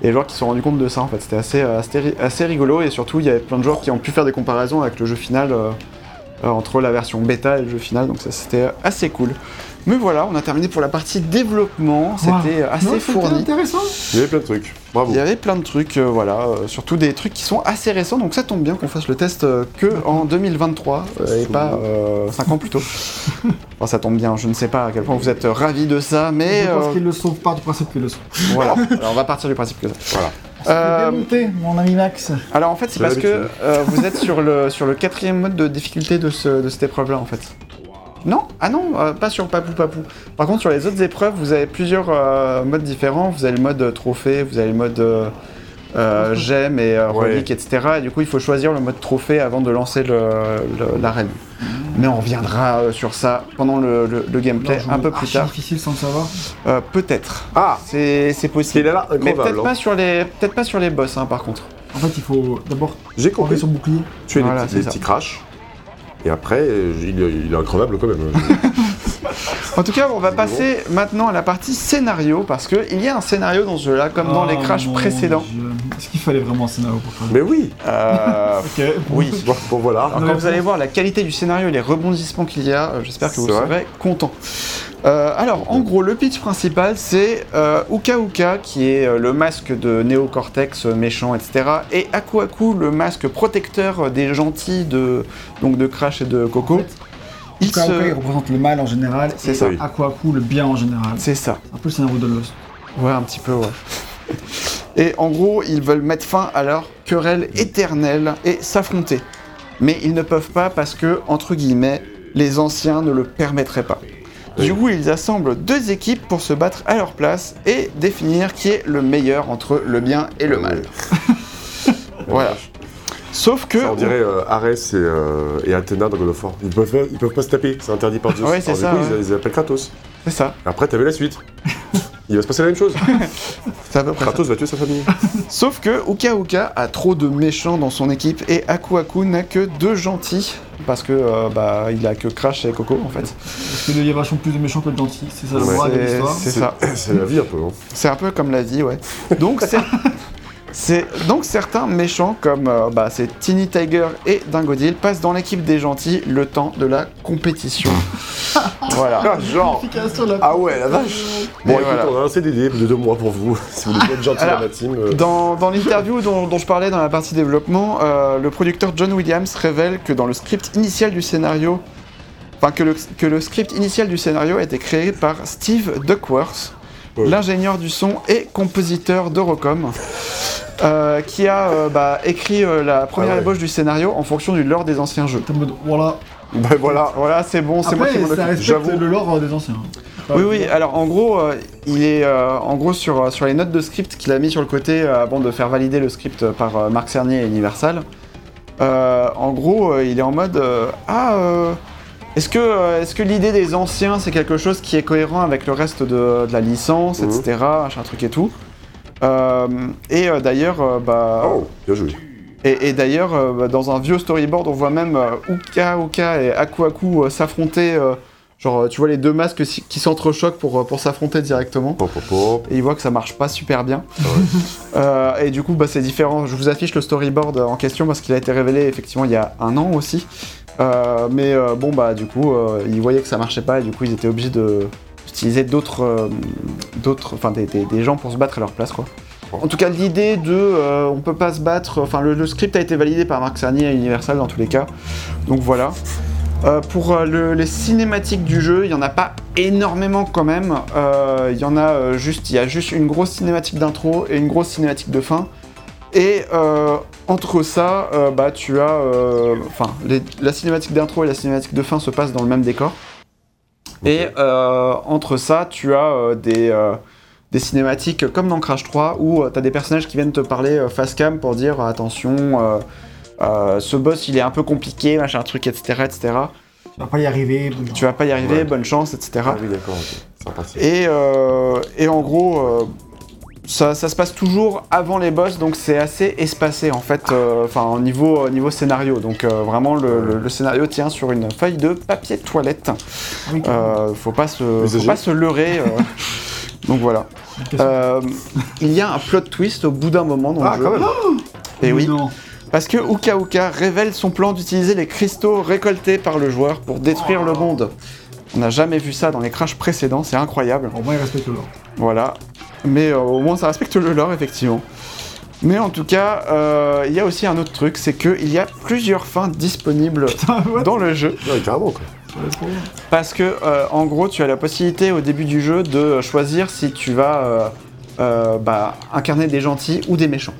il y a des joueurs qui se sont rendus compte de ça, en fait. C'était assez, assez, ri- assez rigolo, et surtout, il y avait plein de joueurs qui ont pu faire des comparaisons avec le jeu final, entre la version bêta et le jeu final, donc ça, c'était assez cool. Mais voilà, on a terminé pour la partie développement, c'était Wow. assez Non, c'était fourni. intéressant. Il y avait plein de trucs. Bravo. Il y avait plein de trucs, euh, voilà, euh, surtout des trucs qui sont assez récents, donc ça tombe bien qu'on fasse le test euh, que en 2023 euh, et pas 5 ans plus tôt. [laughs] Enfin, ça tombe bien, je ne sais pas à quel point vous êtes ravis de ça, mais je pense euh, qu'ils le sauvent pas du principe qu'ils le sauvent. voilà, [laughs] Alors, on va partir du principe que ça. Voilà. Euh, mon ami Max. alors en fait, c'est parce que euh, vous êtes sur le, sur le quatrième mode de difficulté de, ce- de cette épreuve-là, en fait. Non? Ah non, euh, pas sur Papou Papou. Par contre, sur les autres épreuves, vous avez plusieurs euh, modes différents. Vous avez le mode trophée, vous avez le mode euh, euh, gemme et euh, Ouais. relique, etc. Et du coup, il faut choisir le mode trophée avant de lancer le- le- l'arène. Mais on reviendra euh, sur ça pendant le, le- le gameplay un peu plus tard. difficile sans le savoir. Euh, peut-être. Ah C'est possible. là, Mais incroyable. peut-être hein. pas sur les, peut-être pas sur les boss, hein, par contre. En fait, il faut d'abord J'ai enlever compris. son bouclier. Tu es Voilà, des, c'est petits- des ça. petits crashs. Et après, euh, il, est- il est incroyable quand même. [laughs] En tout cas, on va passer maintenant à la partie scénario parce que il y a un scénario dans ce jeu-là, comme dans les Oh crash mon précédents. Est-ce qu'il fallait vraiment un scénario pour faire Mais oui Euh, [laughs] Ok. oui. Bon, bon, voilà. Alors, quand vous allez voir la qualité du scénario et les rebondissements qu'il y a, euh, j'espère que vous serez content. Euh, alors, en gros, le pitch principal, c'est euh, Uka Uka, qui est euh, le masque de Néocortex méchant, etc., et Aku Aku, le masque protecteur des gentils de, donc de Crash et de Coco. Il Uka se- Uka, il représente le mal en général. C'est et ça. Aku, le bien en général. C'est ça. Un peu le scénario de Lost. Ouais, un petit peu, ouais. Et en gros, ils veulent mettre fin à leur querelle éternelle et s'affronter. Mais ils ne peuvent pas parce que, entre guillemets, les anciens ne le permettraient pas. Du coup, ils assemblent deux équipes pour se battre à leur place et définir qui est le meilleur entre le bien et le mal. [laughs] voilà. Sauf que. Ça, on dirait euh, Arès et, euh, et Athéna dans God of War. Ils peuvent, pas- ils peuvent pas se taper, c'est interdit par Zeus. Ouais, c'est Alors, ça, Du coup, ouais. ils, ils appellent Kratos. C'est ça. Et après, t'avais la suite. Il va se passer la même chose. [laughs] Ça. Kratos va tuer sa famille. [laughs] Sauf que Uka Uka a trop de méchants dans son équipe et Aku Aku n'a que deux gentils. Parce que euh, bah il a que Crash et Coco en fait. Parce qu'il y a vachement plus de méchants que de gentils. C'est ça le Ouais. droit de C'est- l'histoire. c'est ça. C'est la vie un peu. Hein. C'est un peu comme la vie, ouais. Donc c'est. [laughs] C'est donc certains méchants comme euh, bah, c'est Teeny Tiger et Dingodil passent dans l'équipe des gentils le temps de la compétition. [laughs] voilà. Ah, genre. Ah ouais, la vache. Bon, écoute, voilà. on a un CDD de deux mois pour vous. [laughs] Si vous voulez être gentil Alors, dans la team. euh, Dans, dans l'interview dont, dont je parlais dans la partie développement, euh, le producteur John Williams révèle que dans le script initial du scénario, enfin que le, que le script initial du scénario a été créé par Steve Duckworth, Ouais. l'ingénieur du son et compositeur d'Eurocom, euh, qui a euh, bah, écrit euh, la première Ah ouais. ébauche du scénario en fonction du lore des anciens jeux. T'es en mode, voilà. bah voilà. Voilà, c'est bon, c'est moi Après, qui m'en ça occupe. respecte j'avoue. le lore des anciens. Oui, oui, alors en gros, euh, il est euh, en gros sur, sur les notes de script qu'il a mis sur le côté euh, avant de faire valider le script par euh, Marc Cernier et Universal. euh, en gros, euh, il est en mode euh, Ah, euh, est-ce que, euh, est-ce que l'idée des anciens c'est quelque chose qui est cohérent avec le reste de, de la licence, Mhm. etc., machin truc et tout Euh, Et euh, d'ailleurs, euh, bah. Oh, bien joué. Et, et d'ailleurs, euh, bah, dans un vieux storyboard, on voit même euh, Uka Uka et Aku Aku euh, s'affronter. euh, genre, euh, tu vois les deux masques si- qui s'entrechoquent pour, euh, pour s'affronter directement. Pop, pop, pop. Et ils voient que ça marche pas super bien. Ah ouais. [laughs] Euh, et du coup, bah, c'est différent. Je vous affiche le storyboard en question parce qu'il a été révélé effectivement il y a un an aussi. Euh, mais euh, bon, bah, du coup, euh, ils voyaient que ça marchait pas et du coup, ils étaient obligés de d'utiliser d'autres, euh, d'autres, enfin, des, gens pour se battre à leur place, quoi. En tout cas, l'idée de euh, on peut pas se battre, enfin, le, script a été validé par Marc Cerny et Universal dans tous les cas. Donc voilà. Euh, pour euh, le- les cinématiques du jeu, il y en a pas énormément quand même. Il y en a juste, il y a juste une grosse cinématique d'intro et une grosse cinématique de fin. Et entre ça, bah tu as, enfin, la cinématique d'intro et la cinématique de fin se passent dans le même décor. Et euh, entre ça, tu as euh, des, euh, des cinématiques comme dans Crash 3 où tu as des personnages qui viennent te parler euh, face cam pour dire attention, euh, euh, ce boss il est un peu compliqué, machin truc, etc. etc. Tu vas pas y arriver. tu vas pas y arriver, Ouais. bonne chance, etc. Ah oui, d'accord, ok. Sympathique. Et, euh, et en gros, euh, ça, ça se passe toujours avant les boss, donc c'est assez espacé en fait, euh, enfin au niveau, au niveau scénario. Donc euh, vraiment le, le- le scénario tient sur une feuille de papier de toilette. Euh, faut pas se, faut pas se leurrer. euh. [laughs] donc voilà. Euh, il y a un plot twist au bout d'un moment dans Ah, le jeu. quand même. [gasps] Et oui, Non. parce que Uka Uka révèle son plan d'utiliser les cristaux récoltés par le joueur pour détruire le monde. On n'a jamais vu ça dans les crashs précédents, c'est incroyable. Au moins, il respecte l'ordre. Voilà. Mais euh, au moins ça respecte le lore, effectivement. Mais en tout cas, euh, il y a aussi un autre truc, c'est qu'il y a plusieurs fins disponibles Putain, [laughs] dans le jeu. Ouais, carrément, quoi. Parce que, euh, en gros, tu as la possibilité au début du jeu de choisir si tu vas euh, euh, bah, incarner des gentils ou des méchants.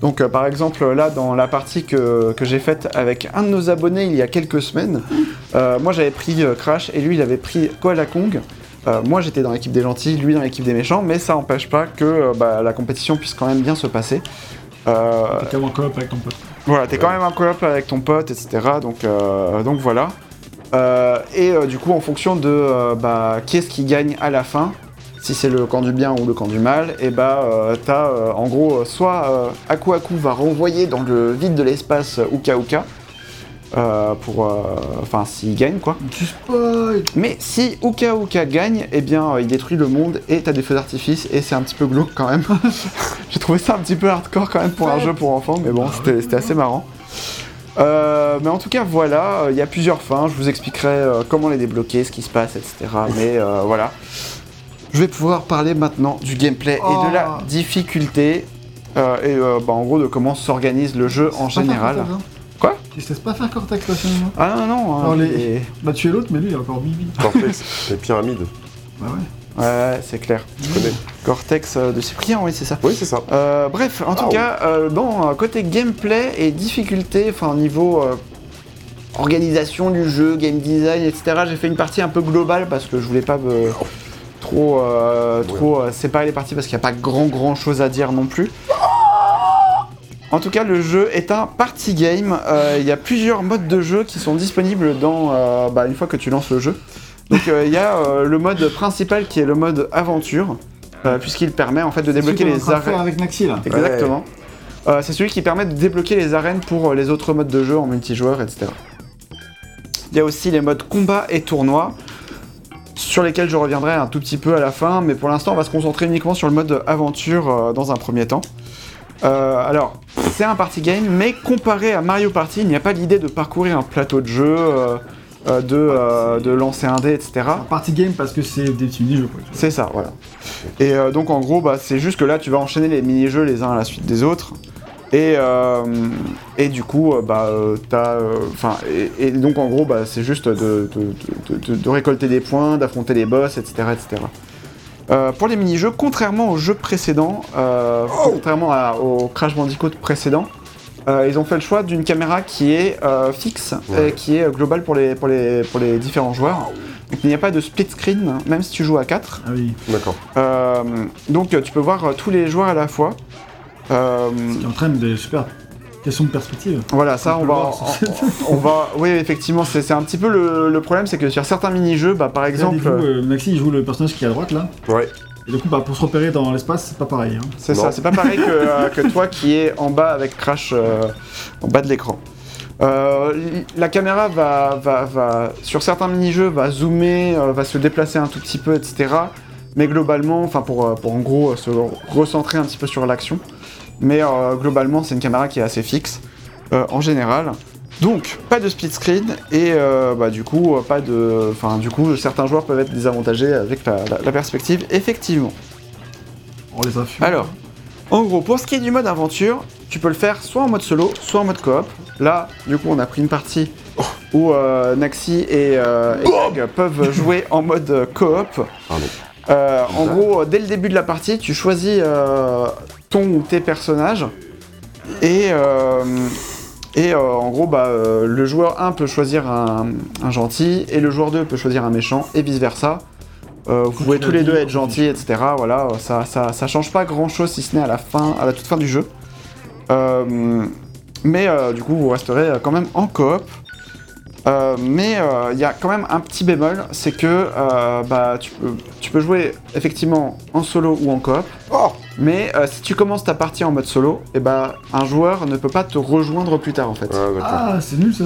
Donc, euh, par exemple, là, dans la partie que, que j'ai faite avec un de nos abonnés il y a quelques semaines, euh, moi j'avais pris euh, Crash et lui il avait pris Koala Kong. Euh, moi j'étais dans l'équipe des gentils, lui dans l'équipe des méchants, mais ça n'empêche pas que euh, bah, la compétition puisse quand même bien se passer. Euh, T'es quand même en coop avec ton pote. voilà, t'es quand même en coop avec ton pote, etc. Donc, euh, donc voilà. Euh, et euh, du coup, en fonction de euh, bah, qui est-ce qui gagne à la fin, si c'est le camp du bien ou le camp du mal, et bah euh, t'as euh, en gros euh, soit Aku Aku va renvoyer dans le vide de l'espace Uka Uka. pour enfin s'il gagne quoi Tu spoil mais si Uka Uka gagne eh bien il détruit le monde et t'as des feux d'artifice et c'est un petit peu glauque quand même [laughs] [laughs] j'ai trouvé ça un petit peu hardcore quand même pour un jeu pour enfants mais bon c'était c'était assez marrant euh, mais en tout cas, voilà, euh, il y a plusieurs fins. Je vous expliquerai euh, comment les débloquer, ce qui se passe, etc. Mais voilà. Je vais pouvoir parler maintenant du gameplay et de la Oh. difficulté. euh, et euh, bah, en gros, de comment s'organise le jeu en général. faire Cortex, hein Quoi? Tu te laisses pas faire Cortex, toi, finalement Ah non, non. hein, Alors, les- il [laughs] est- Bah, tu es l'autre, mais lui, il a encore 8 vies. Cortex, les pyramides, Bah ouais. Ouais, c'est clair. je connais. Cortex euh, de Cyprien, oui, c'est ça. Oui, c'est ça. Euh, bref, en tout Wow. cas, euh, euh, côté gameplay et difficulté, enfin niveau euh, organisation du jeu, game design, etc. J'ai fait une partie un peu globale parce que je voulais pas me trop, euh, trop euh, séparer les parties parce qu'il n'y a pas grand grand chose à dire non plus. En tout cas, le jeu est un party game. Euh, Il y a plusieurs modes de jeu qui sont disponibles dans, bah, une fois que tu lances le jeu. Donc il y a le mode principal qui est le mode aventure, puisqu'il permet en fait de débloquer les arènes. avec Naxi, là. Exactement. C'est celui qui permet de débloquer les arènes pour les autres modes de jeu en multijoueur, etc. Il y a aussi les modes combat et tournoi, sur lesquels je reviendrai un tout petit peu à la fin, mais pour l'instant on va se concentrer uniquement sur le mode aventure euh, dans un premier temps. Euh, alors, c'est un party game, mais comparé à Mario Party, il n'y a pas l'idée de parcourir un plateau de jeu, euh, de, de lancer un dé, etc. Party game parce que c'est des petits mini-jeux. C'est ça, voilà. Et donc en gros, bah, c'est juste que là, tu vas enchaîner les mini-jeux les uns à la suite des autres. Et, euh, et du coup, euh, bah, euh, t'as, euh, enfin, et, et donc en gros, bah, c'est juste de, de- de- de- de récolter des points, d'affronter les boss, etc., etc. Euh, pour les mini-jeux, contrairement au jeu précédent, euh, contrairement à- au Crash Bandicoot précédent, euh, ils ont fait le choix d'une caméra qui est euh, fixe Ouais. et qui est globale pour les, pour les, pour les différents joueurs. Donc il n'y a pas de split screen, même si tu joues à 4. Ah oui. D'accord. Euh, donc tu peux voir tous les joueurs à la fois. Euh, Ce qui entraîne des super questions de perspective. voilà, ça On va, le voir, on, on va, oui effectivement, c'est c'est un petit peu le, le problème, c'est que sur certains mini-jeux, bah, par exemple, euh, Naxi, il joue le personnage qui est à droite, là. Ouais. Et du coup, bah, pour se repérer dans l'espace, c'est pas pareil. Hein. c'est ça, c'est pas pareil que, euh, que toi qui es en bas avec Crash euh, en bas de l'écran. Euh, la caméra va, va, va, sur certains mini-jeux, va zoomer, euh, va se déplacer un tout petit peu, etc. Mais globalement, enfin pour, euh, pour en gros euh, se recentrer un petit peu sur l'action. Mais euh, globalement, c'est une caméra qui est assez fixe euh, en général. Donc, pas de split screen et euh, bah, du coup, pas de, enfin du coup, certains joueurs peuvent être désavantagés avec la, la- la perspective, effectivement. On les a fumés. Alors, en gros, pour ce qui est du mode aventure, tu peux le faire soit en mode solo, soit en mode coop. Là, du coup, on a pris une partie où euh, Naxi et, euh, et Greg peuvent jouer en mode coop. Pardon. Euh, en gros, dès le début de la partie, tu choisis euh, ton ou tes personnages. Et, euh, et en gros, bah, le joueur 1 peut choisir un, un gentil et le joueur 2 peut choisir un méchant et vice versa. Euh, vous pouvez tous les deux être gentils, etc. Voilà, ça, ça, ça change pas grand chose si ce n'est à la fin, à la toute fin du jeu. Mais du coup, vous resterez quand même en coop. Euh, mais euh, il y a quand même un petit bémol, c'est que euh, bah, tu, peux, tu peux jouer effectivement en solo ou en coop, Oh mais euh, si tu commences ta partie en mode solo, et bah, un joueur ne peut pas te rejoindre plus tard en fait. Ah. Ah, c'est nul ça.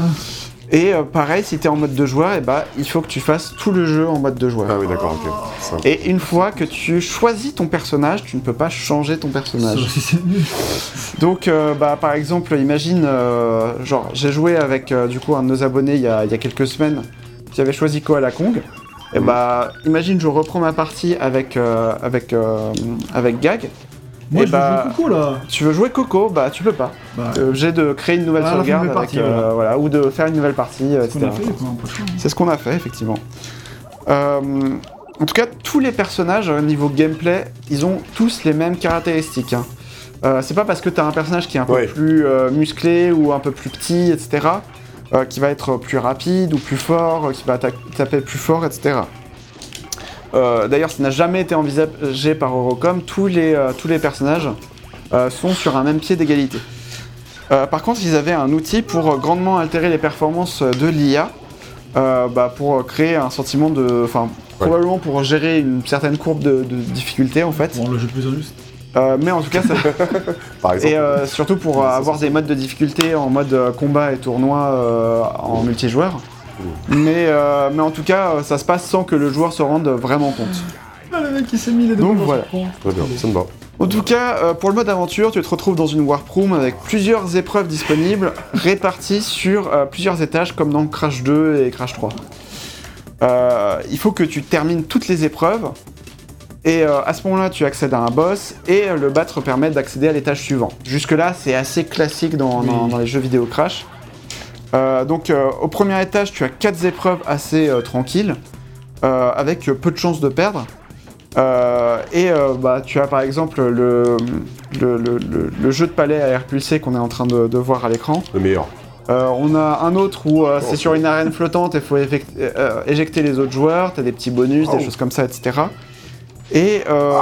Et euh, pareil, si tu es en mode de joueur, et bah, il faut que tu fasses tout le jeu en mode de joueur. Ah oui, d'accord, ok. Ça. Et une fois que tu choisis ton personnage, tu ne peux pas changer ton personnage. Donc, euh, bah, par exemple, imagine, euh, genre, j'ai joué avec euh, du coup un de nos abonnés il y a, il y a quelques semaines qui avait choisi Koala Kong. Et Mhm. bah, imagine, je reprends ma partie avec, euh, avec, euh, avec Gag. Moi, Eh je bah- veux Coco là. Tu veux jouer Coco, bah tu peux pas. Bah, T'es obligé de créer une nouvelle Ah, la sauvegarde nouvelle avec, partie, euh, voilà. voilà, ou de faire une nouvelle partie, euh, ce etc. qu'on a fait. C'est ce qu'on a fait, effectivement. Euh, en tout cas, tous les personnages, au niveau gameplay, ils ont tous les mêmes caractéristiques. hein. Euh, c'est pas parce que t'as un personnage qui est un peu Ouais. plus euh, musclé ou un peu plus petit, etc., euh, qui va être plus rapide ou plus fort, euh, qui va taper plus fort, etc. Euh, D'ailleurs, ça n'a jamais été envisagé par Eurocom. Tous les, euh, tous les personnages euh, sont sur un même pied d'égalité. Euh, par contre, ils avaient un outil pour grandement altérer les performances de l'IA, euh, bah, pour créer un sentiment de. Enfin, Ouais. probablement pour gérer une certaine courbe de, de difficulté en fait. Bon, le jeu plus injuste. Euh, mais en tout cas, ça, [laughs] Par exemple. et euh, surtout pour euh, avoir des modes de difficulté en mode combat et tournoi euh, en multijoueur. Mais, euh, mais en tout cas, euh, ça se passe sans que le joueur se rende vraiment compte. Ah, le mec qui s'est mis les deux Donc, dans voilà. son front. Très bien, ça me va. En tout cas, euh, pour le mode aventure, tu te retrouves dans une warp room avec plusieurs épreuves disponibles réparties sur euh, plusieurs étages comme dans Crash 2 et Crash 3. Euh, il faut que tu termines toutes les épreuves et euh, à ce moment-là, tu accèdes à un boss et euh, le battre permet d'accéder à l'étage suivant. Jusque-là, c'est assez classique dans, dans- Oui. dans les jeux vidéo Crash. Euh, donc, euh, au premier étage, tu as quatre épreuves assez euh, tranquilles avec peu de chances de perdre. Et bah, tu as par exemple le, le, le- le- le jeu de palais à air pulsé qu'on est en train de, de voir à l'écran. Le meilleur. On a un autre où c'est Oh. sur une arène flottante et il faut éjecter les autres joueurs, tu as des petits bonus, Oh. des choses comme ça, etc. Et euh,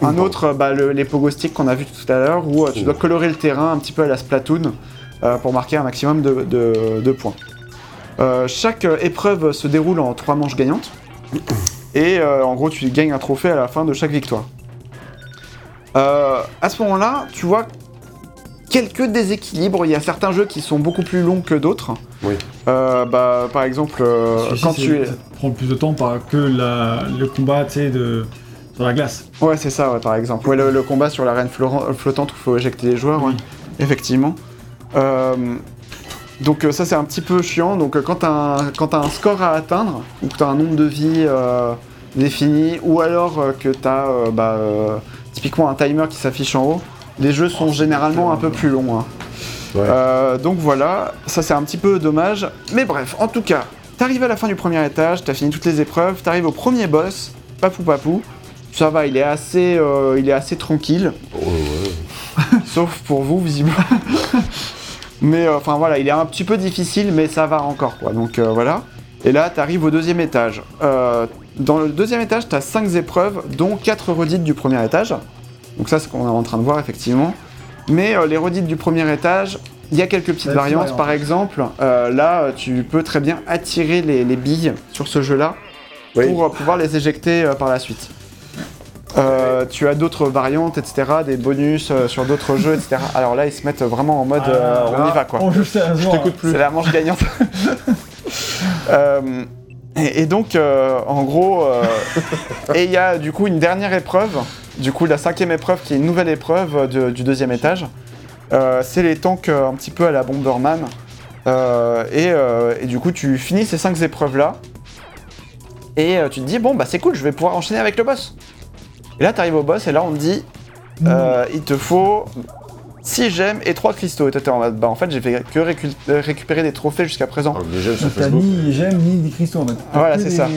un autre, bah, le- les pogo sticks qu'on a vu tout à l'heure, où tu dois colorer le terrain un petit peu à la Splatoon pour marquer un maximum de, de- de points. Euh, chaque euh, épreuve se déroule en trois manches gagnantes. Et euh, en gros, tu gagnes un trophée à la fin de chaque victoire. Euh, à ce moment-là, tu vois quelques déséquilibres. Il y a certains jeux qui sont beaucoup plus longs que d'autres. Oui. Euh, bah, par exemple, euh, quand tu es. Ça prend plus de temps par que la- le combat, tu sais, de... sur la glace. Ouais, c'est ça, ouais, par exemple. Ouais, le, le combat sur l'arène flottante où il faut éjecter les joueurs, ouais. Effectivement. Euh, donc euh, ça, c'est un petit peu chiant. Donc euh, quand tu as, un un score à atteindre, ou que tu as un nombre de vies défini, ou alors que tu as bah, typiquement un timer qui s'affiche en haut, les jeux sont généralement un peu plus longs. hein. Ouais. Euh, donc voilà, ça c'est un petit peu dommage. Mais bref, en tout cas, t'arrives à la fin du premier étage, t'as fini toutes les épreuves, t'arrives au premier boss, papou papou. Ça va, il est assez, euh, il est assez tranquille, Oh, ouais. [laughs] sauf pour vous visiblement. [laughs] mais euh, enfin voilà, il est un petit peu difficile, mais ça va encore quoi. Donc euh, voilà. Et là, t'arrives au deuxième étage. Euh, dans le deuxième étage, t'as 5 épreuves, dont 4 redites du premier étage. Donc ça, c'est ce qu'on est en train de voir effectivement. Mais euh, les redites du premier étage, il y a quelques petites variantes. Par exemple, euh, là, tu peux très bien attirer les, les billes sur ce jeu-là Oui. pour euh, pouvoir les éjecter euh, par la suite. Euh, tu as d'autres variantes, etc., des bonus euh, sur d'autres jeux, etc. Alors là, ils se mettent vraiment en mode euh, Ah, on y va quoi. On joue sérieusement. C'est la manche gagnante. [laughs] Euh, et, et donc, euh, en gros, euh, et il y a du coup une dernière épreuve, du coup la cinquième épreuve qui est une nouvelle épreuve de- du deuxième étage. Euh, c'est les tanks euh, un petit peu à la Bomberman. Euh, et, euh, et du coup, tu finis ces cinq épreuves là. Et euh, tu te dis, bon, bah c'est cool, je vais pouvoir enchaîner avec le boss. Et là, tu arrives au boss et là, on te dit, euh, il te faut 6 gemmes et 3 cristaux. Et toi, t'es en mode, bah en fait, j'ai fait que récu- euh, récupérer des trophées jusqu'à présent. Sur T'as Facebook. ni j'aime ni des cristaux en fait. T'as Voilà, que c'est des- ça.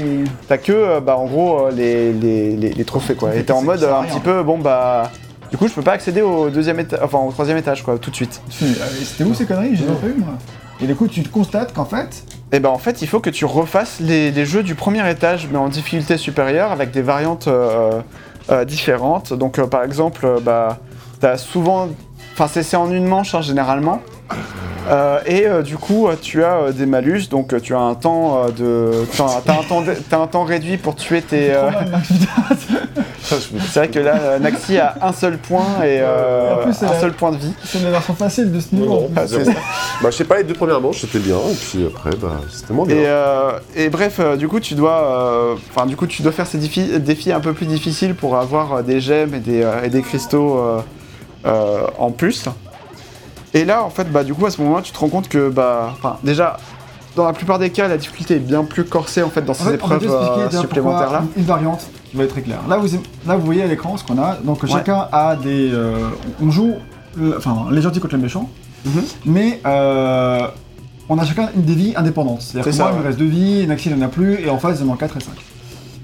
T'as que, euh, bah en gros, euh, les, les, les, les trophées quoi. Et t'es en mode euh, un rien. petit peu, bon bah. Du coup, je peux pas accéder au deuxième étage, enfin au troisième étage quoi, tout de suite. Tu fais, euh, C'était où ces conneries? J'ai pas eu moi. Et du coup, tu te constates qu'en fait, Et ben en fait, il faut que tu refasses les, les jeux du premier étage, mais en difficulté supérieure, avec des variantes euh, euh, différentes. Donc euh, par exemple, euh, bah, t'as souvent. Enfin, c'est c'est en une manche hein, généralement. Euh, et euh, du coup, euh, tu as euh, des malus, donc tu as un temps euh, de, t'as t'as un temps, de- t'as un temps réduit pour tuer tes. euh, [laughs] C'est vrai que là, Naxi a un seul point et euh, plus, un la- seul point de vie. C'est une version facile de ce niveau. non, Ah, zéro. c'est ça. Bah, je sais pas, les deux premières manches, c'était bien, et puis après, bah, c'était moins bien. Et, euh, et bref, euh, du coup, tu dois, euh, enfin, du coup, tu dois faire ces défis, défis un peu plus difficiles pour avoir euh, des gemmes et des, euh, et des cristaux euh, euh, en plus. Et là, en fait, bah, du coup, à ce moment-là, tu te rends compte que, bah, déjà, dans la plupart des cas, la difficulté est bien plus corsée en fait dans En ces fait, épreuves euh, supplémentaires là. une variante qui va être très claire. Là vous, là, vous voyez à l'écran ce qu'on a. Donc chacun a des. euh, on joue. le- Enfin, les gentils contre les méchants. Mhm. Mais euh, on a chacun une des vies indépendantes. C'est-à-dire C'est que moi, ça, il me reste deux vies, Naxil il en a plus, et en face, il en a 4 et 5.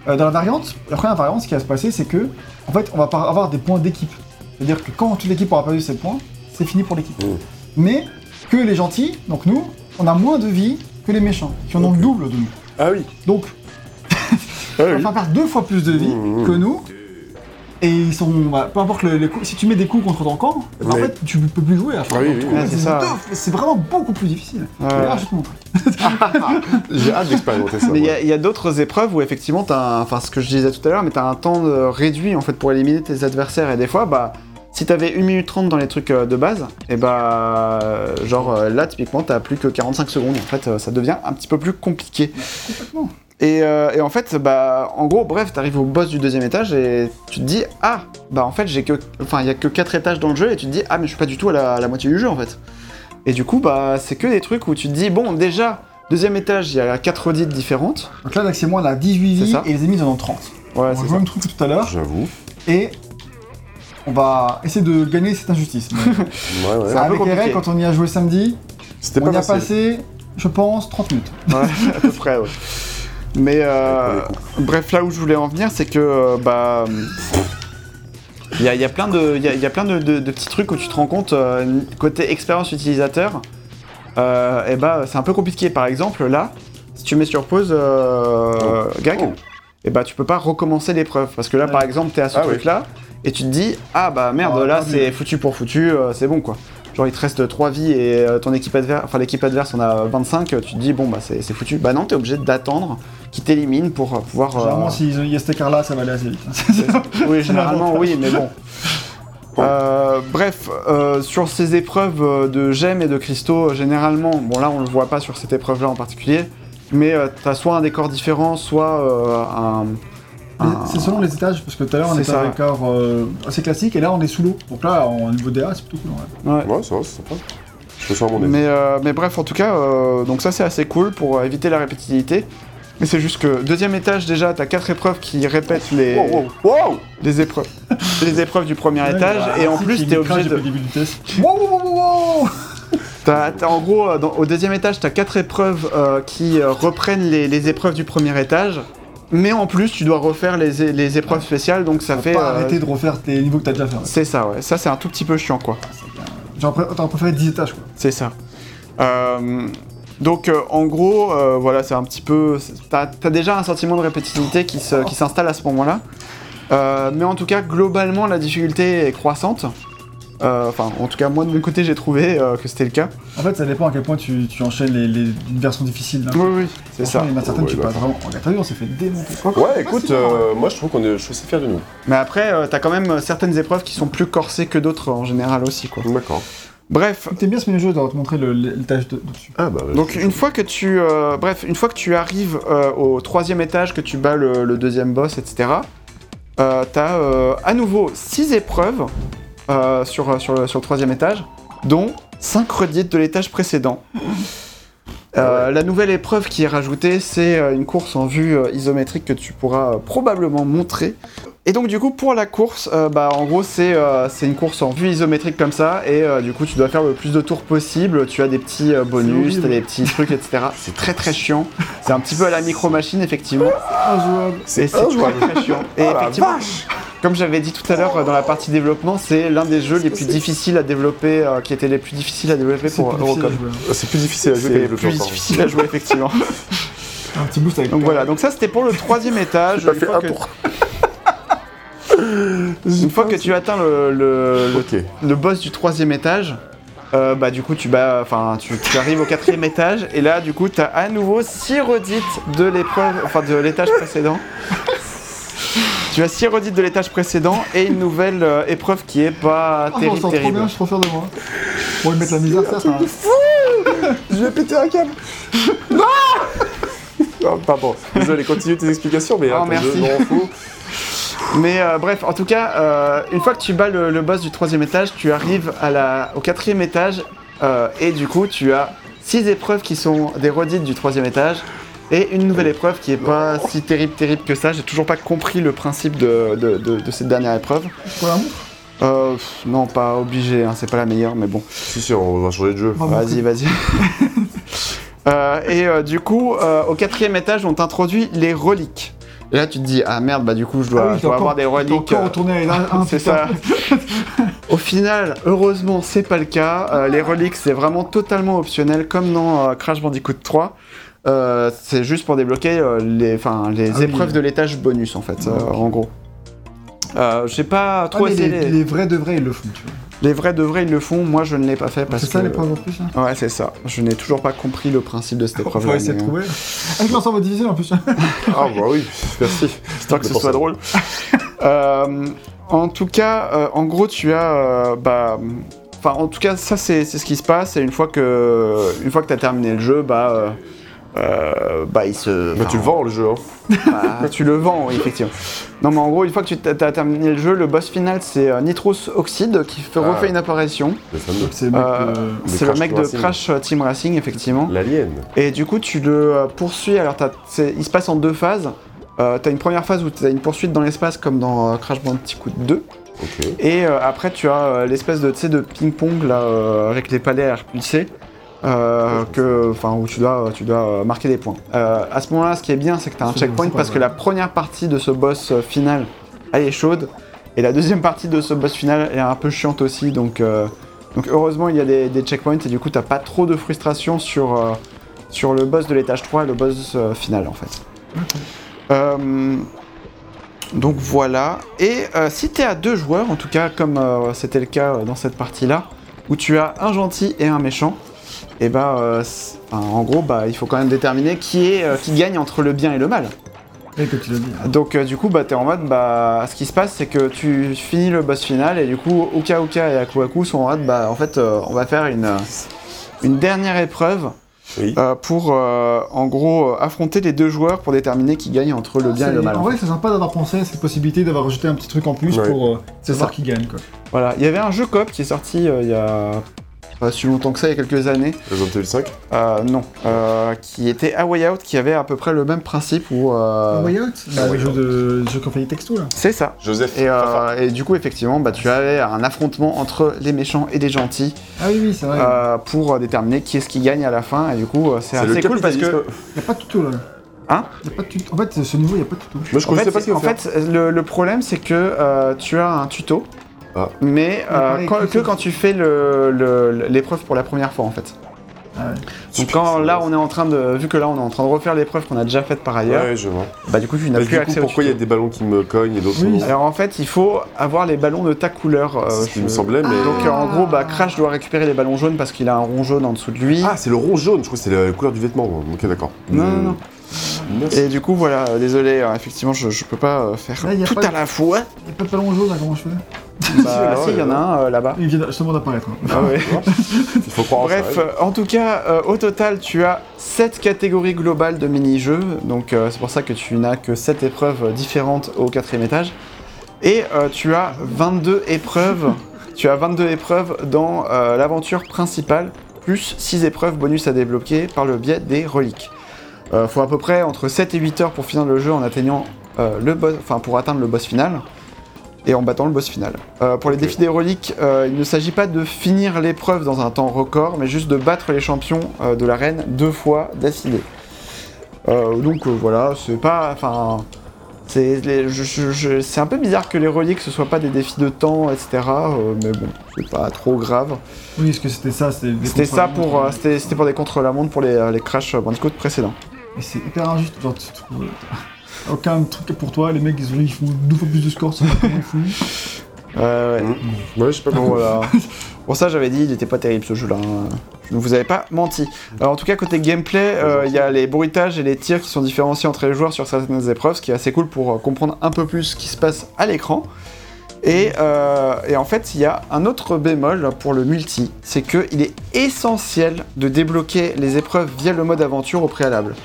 Euh, dans la variante, la première variante, ce qui va se passer, c'est que, en fait, on va avoir des points d'équipe. C'est-à-dire que quand toute l'équipe aura perdu ses points, c'est fini pour l'équipe. Mhm. Mais que les gentils, donc nous, on a moins de vie que les méchants, qui en ont le double de nous. Ah oui. Donc, [laughs] on va oui. faire perdre deux fois plus de vie Mmh. que nous. Et ils sont. bah, peu importe le- les coups, si tu mets des coups contre ton camp, bah, en fait tu peux plus jouer à. Ah oui, Donc, oui, ouais, oui. c'est vraiment beaucoup plus difficile. Ouais. D'ailleurs, je vais te montrer. [laughs] J'ai hâte d'expérimenter ça. Mais il y a- d'autres épreuves où effectivement, t'as un- enfin ce que je disais tout à l'heure, mais t'as un temps euh, réduit en fait pour éliminer tes adversaires et des fois, bah, si t'avais 1 minute 30 dans les trucs euh, de base, et bah, euh, genre euh, là typiquement t'as plus que 45 secondes, en fait euh, ça devient un petit peu plus compliqué. Complètement. Et, euh, et en fait, bah, en gros, bref, t'arrives au boss du deuxième étage et tu te dis, ah, bah en fait j'ai que, enfin il y a que 4 étages dans le jeu et tu te dis, ah mais je suis pas du tout à la, à la moitié du jeu en fait. Et du coup, bah c'est que des trucs où tu te dis, bon déjà, deuxième étage, il y a 4 audits différentes. Donc là, Nax et moi, on a 18 C'est vies et les ennemis ils en ont 30. Ouais, c'est ça. le même truc que tout à l'heure J'avoue. et on va essayer de gagner cette injustice. [laughs] Ouais, ouais. C'est un peu compliqué. quand on y a joué samedi, on pas y a passé, je pense, 30 minutes. Ouais, à peu [laughs] près, ouais. Mais euh, bref, là où je voulais en venir, c'est que euh, bah. Il y a, il y a plein, de, il y a, il y a plein de, de- de petits trucs où tu te rends compte, euh, côté expérience utilisateur, euh, et bah c'est un peu compliqué. Par exemple, là, si tu mets sur pause, euh, gag, Oh. et bah tu peux pas recommencer l'épreuve. Parce que là, Ouais. par exemple, t'es à ce Ah oui. Et tu te dis, ah bah merde, Ah, là c'est foutu pour foutu, euh, c'est bon quoi. Genre il te reste 3 vies et euh, ton équipe adverse, enfin l'équipe adverse en a 25, euh, tu te dis bon bah c'est foutu. Bah non, t'es obligé d'attendre qu'il t'élimine pour pouvoir. Généralement, s'il y a cet écart-là, ça va aller assez vite. [laughs] oui, [laughs] généralement oui, mais bon. [laughs] Euh, bref, euh, sur ces épreuves de gemmes et de cristaux, généralement, bon là on le voit pas sur cette épreuve-là en particulier, mais euh, t'as soit un décor différent, soit un, Un- C'est selon les étages, parce que tout à l'heure on était à un décor euh, assez classique et là on est sous l'eau. Donc là, en niveau DA, c'est plutôt cool. en vrai. Ouais. Ouais, ça va, c'est sympa. Je te sens à mon avis. Mais, euh, mais bref, en tout cas, euh, donc ça c'est assez cool pour éviter la répétitivité. Mais c'est juste que deuxième étage déjà, t'as quatre épreuves qui répètent les, Wow, wow, wow les épreuves, [laughs] les épreuves du premier étage, et en plus t'es obligé de, [laughs] wow t'as, t'as- en gros dans- au deuxième étage t'as quatre épreuves euh, qui euh, reprennent les, les épreuves du premier étage, mais en plus tu dois refaire les, les épreuves spéciales, donc ça fait, pas euh, arrêter de refaire tes niveaux que t'as déjà fait. ouais. c'est ça ouais, ça c'est un tout petit peu chiant quoi. J'aurais pré- préféré 10 étages quoi. C'est ça. Euh, donc euh, en gros, euh, voilà, c'est un petit peu... T'as as déjà un sentiment de répétitivité qui se- s'installe à ce moment-là. Mais en tout cas, globalement, la difficulté est croissante. Euh, Enfin, en tout cas, moi de mon côté, j'ai trouvé euh, que c'était le cas. En fait, ça dépend à quel point tu, tu enchaînes les, les versions difficiles. là. Oui, oui, c'est ça. Il y en a certaines, bah. passes vraiment. Vu, on s'est fait démonter. Ouais, écoute, euh, moi je trouve qu'on est, je suis assez fier de nous. Mais après, euh, t'as quand même certaines épreuves qui sont plus corsées que d'autres en général aussi, quoi. D'accord. Bref, T'aimes bien ce mini-jeu, je dois te montrer le- l'étage de- dessus. Ah bah. Donc une fois que tu, euh, bref, une fois que tu arrives euh, au troisième étage, que tu bats le, le deuxième boss, etc. Euh, T'as euh, à nouveau six épreuves euh, sur, sur, le, sur le troisième étage, dont 5 redites de l'étage précédent. Euh, La nouvelle épreuve qui est rajoutée, c'est euh, une course en vue euh, isométrique que tu pourras euh, probablement montrer. Et donc du coup pour la course, euh, bah en gros c'est euh, c'est une course en vue isométrique comme ça et euh, du coup tu dois faire le plus de tours possible. Tu as des petits euh, bonus, horrible. t'as des petits trucs etc. [laughs] C'est très très chiant. C'est un petit peu à la micro machine effectivement. [laughs] C'est injouable. très très chiant. Et Oh la effectivement, comme j'avais dit tout à l'heure euh, dans la partie développement, c'est l'un des jeux les plus difficiles à développer, euh, qui étaient les plus difficiles à développer C'est pour plus difficile à Eurocom. jouer, hein. C'est plus difficile à jouer C'est plus encore. difficile à jouer effectivement. [laughs] Un petit boost avec Donc voilà, donc ça c'était pour le troisième étage. T'as Une fait fois un que- tour. [laughs] Une fois que tu atteins le, le, le- Ok. le boss du troisième étage, euh, bah du coup tu bats, enfin tu, tu arrives au quatrième étage et là du coup tu as à nouveau 6 redites de l'épreuve, enfin de l'étage précédent. Tu as 6 redites de l'étage précédent et une nouvelle euh, épreuve qui est pas Ah, je me terrible trop bien, je suis trop fier de moi. Pour lui mettre la misère, ça, ça. Je vais péter un câble [laughs] Non Pardon, désolé, continue tes explications, mais Oh, merci. je m'en fous. Mais euh, bref, en tout cas, euh, une fois que tu bats le, le boss du troisième étage, tu arrives à la, au quatrième étage euh, et du coup tu as six épreuves qui sont des redites du troisième étage et une nouvelle épreuve qui est pas si terrible terrible que ça. J'ai toujours pas compris le principe de, de- de- de cette dernière épreuve. Quoi, la montre Euh, pff, non, pas obligé, hein, c'est pas la meilleure, mais bon. Si, si, on va changer de jeu. Vas-y, vas-y. [laughs] Euh, et euh, du coup, euh, au quatrième étage, on t'introduit les reliques. Et là, tu te dis, ah merde, bah du coup, je dois, Ah oui, je dois t'as avoir des reliques. encore retourné à [laughs] un, c'est ça. Au final, heureusement, c'est pas le cas. Euh, les reliques, c'est vraiment totalement optionnel, comme dans euh, Crash Bandicoot 3. Euh, c'est juste pour débloquer euh, les, enfin, les Ah oui. épreuves de l'étage bonus, en fait, euh, en gros. Euh, J'ai pas trop les, essayé les, les, les vrais de vrais, ils le font, tu vois. les vrais de vrais, ils le font. Moi, je ne l'ai pas fait parce C'est ça que. l'épreuve en plus, là Ouais, c'est ça. Je n'ai toujours pas compris le principe de cette On épreuve. va essayer de trouver. Avec l'ensemble difficile en plus. [laughs] Ah bah oui, merci. Histoire que ce soit drôle. [laughs] En tout cas, en gros, tu as. bah, Enfin, en tout cas, ça, c'est c'est ce qui se passe. Et une fois que, une fois que tu as terminé le jeu, bah. Euh, bah, il se. Bah tu le vends le jeu, hein. Bah, tu le vends, oui, effectivement. Non, mais en gros, une fois que tu as terminé le jeu, le boss final, c'est euh, Nitros Oxide qui fait, Ah. refait une apparition. Le fameux. C'est le mec Euh, de- c'est le Crash mec Team de Racing. Crash Team Racing, effectivement. L'alien. Et du coup, tu le euh, poursuis. Alors, il se passe en deux phases. Euh, t'as une première phase où t'as une poursuite dans l'espace, comme dans euh, Crash Bandicoot 2. Ok. Et euh, après, tu as euh, l'espèce de, tu sais, de ping-pong là, euh, avec les palais à repulser. Euh, que, enfin, où tu dois, tu dois euh, marquer des points. Euh, à ce moment-là, ce qui est bien, c'est que tu as un checkpoint parce que la première partie de ce boss euh, final, elle est chaude, et la deuxième partie de ce boss final est un peu chiante aussi. Donc, euh, donc heureusement, il y a des, des checkpoints et du coup, t'as pas trop de frustration sur, sur le boss de l'étage 3 et le boss final en fait. Donc voilà. Et si tu es à deux joueurs, en tout cas comme c'était le cas dans cette partie-là, où tu as un gentil et un méchant, et bah euh, c'est- enfin, en gros bah il faut quand même déterminer qui est euh, qui gagne entre le bien et le mal. Et que tu l'as dit. Donc euh, du coup bah t'es en mode bah ce qui se passe c'est que tu finis le boss final et du coup Uka Uka et Aku Aku sont en mode bah en fait euh, on va faire une euh, une dernière épreuve Oui. euh, pour euh, en gros euh, affronter les deux joueurs pour déterminer qui gagne entre le bien et le mal. En en vrai, c'est sympa d'avoir pensé à cette possibilité d'avoir rajouté un petit truc en plus Ouais. pour euh, C'est savoir ça. qui gagne, quoi. Voilà, il y avait un jeu coop qui est sorti euh, il y a pas si longtemps que ça, il y a quelques années. Resident Evil 5 Euh, non, euh, qui était A Way Out, qui avait à peu près le même principe où. euh, Ah, Way Out Way le jeu de jeu qu'on fait des textos, là. C'est ça. Joseph. Et, euh, du coup, effectivement, bah, tu avais un affrontement entre les méchants et les gentils Ah oui, oui, c'est vrai. euh, pour euh, déterminer qui est-ce qui gagne à la fin. Et du coup, euh, c'est assez cool parce que. Il a pas de tuto, là. Hein Y a pas de tuto. En fait, ce niveau, il a pas de tuto. Moi je En connaissais fait, pas ce qu'il en fait, le, le problème, c'est que euh, tu as un tuto, Ah. mais euh, quand- que quand tu fais le- le- l'épreuve pour la première fois, en fait. Ah ouais. Donc quand c'est là on est en train de vu que là on est en train de refaire l'épreuve qu'on a déjà faite par ailleurs, Ouais, je vois. bah du coup tu n'as Mais plus du accès coup, pourquoi il y a des ballons qui me cognent et d'autres Oui, non Alors en fait il faut avoir les ballons de ta couleur. euh, C'est ce qui je- me semblait, mais. Donc en gros bah Crash doit récupérer les ballons jaunes parce qu'il a un rond jaune en dessous de lui. Ah, c'est le rond jaune, je crois que c'est la couleur du vêtement. Ok, d'accord. Non, non, non. Merci. Et du coup voilà, euh, désolé, euh, effectivement je, je peux pas euh, faire tout pas- à la fois. Y a pas de ballon jaune, là, comment je fais Bah là, si il y en a un euh, là-bas. Il vient justement d'apparaître. hein. Ah ouais. [laughs] Il faut croire en Bref, ça, euh, en tout cas, euh, au total, tu as 7 catégories globales de mini-jeux, donc euh, c'est pour ça que tu n'as que 7 épreuves différentes au quatrième étage. Et euh, tu as 22 épreuves, [laughs] tu as 22 épreuves dans euh, l'aventure principale, plus 6 épreuves bonus à débloquer par le biais des reliques. Euh, faut à peu près entre 7 et 8 heures pour finir le jeu en atteignant euh, le boss, enfin pour atteindre le boss final et en battant le boss final. Euh, pour les défis des reliques, euh, il ne s'agit pas de finir l'épreuve dans un temps record, mais juste de battre les champions euh, de l'arène deux fois d'affilée. Euh, donc voilà, c'est pas, enfin, c'est un peu bizarre que les reliques ce soit pas des défis de temps, etc. mais bon, c'est pas trop grave. Oui, est-ce que c'était ça C'était ça pour, euh, c'était pour des contre-la-montre pour les, les Crash Bandicoot précédents. Et c'est hyper injuste, genre tu trouves aucun truc pour toi, les mecs ils, ont- ils font deux fois plus de score, font. Euh, ouais. Ouais, je sais pas [laughs] Bon, voilà. Pour ça, j'avais dit, il était pas terrible ce jeu-là. hein. Je ne vous avais pas menti. Alors, en tout cas, côté gameplay, euh, il y a les bruitages et les tirs qui sont différenciés entre les joueurs sur certaines épreuves, ce qui est assez cool pour euh, comprendre un peu plus ce qui se passe à l'écran. Et, euh, et en fait, il y a un autre bémol pour le multi, c'est qu'il est essentiel de débloquer les épreuves via le mode aventure au préalable.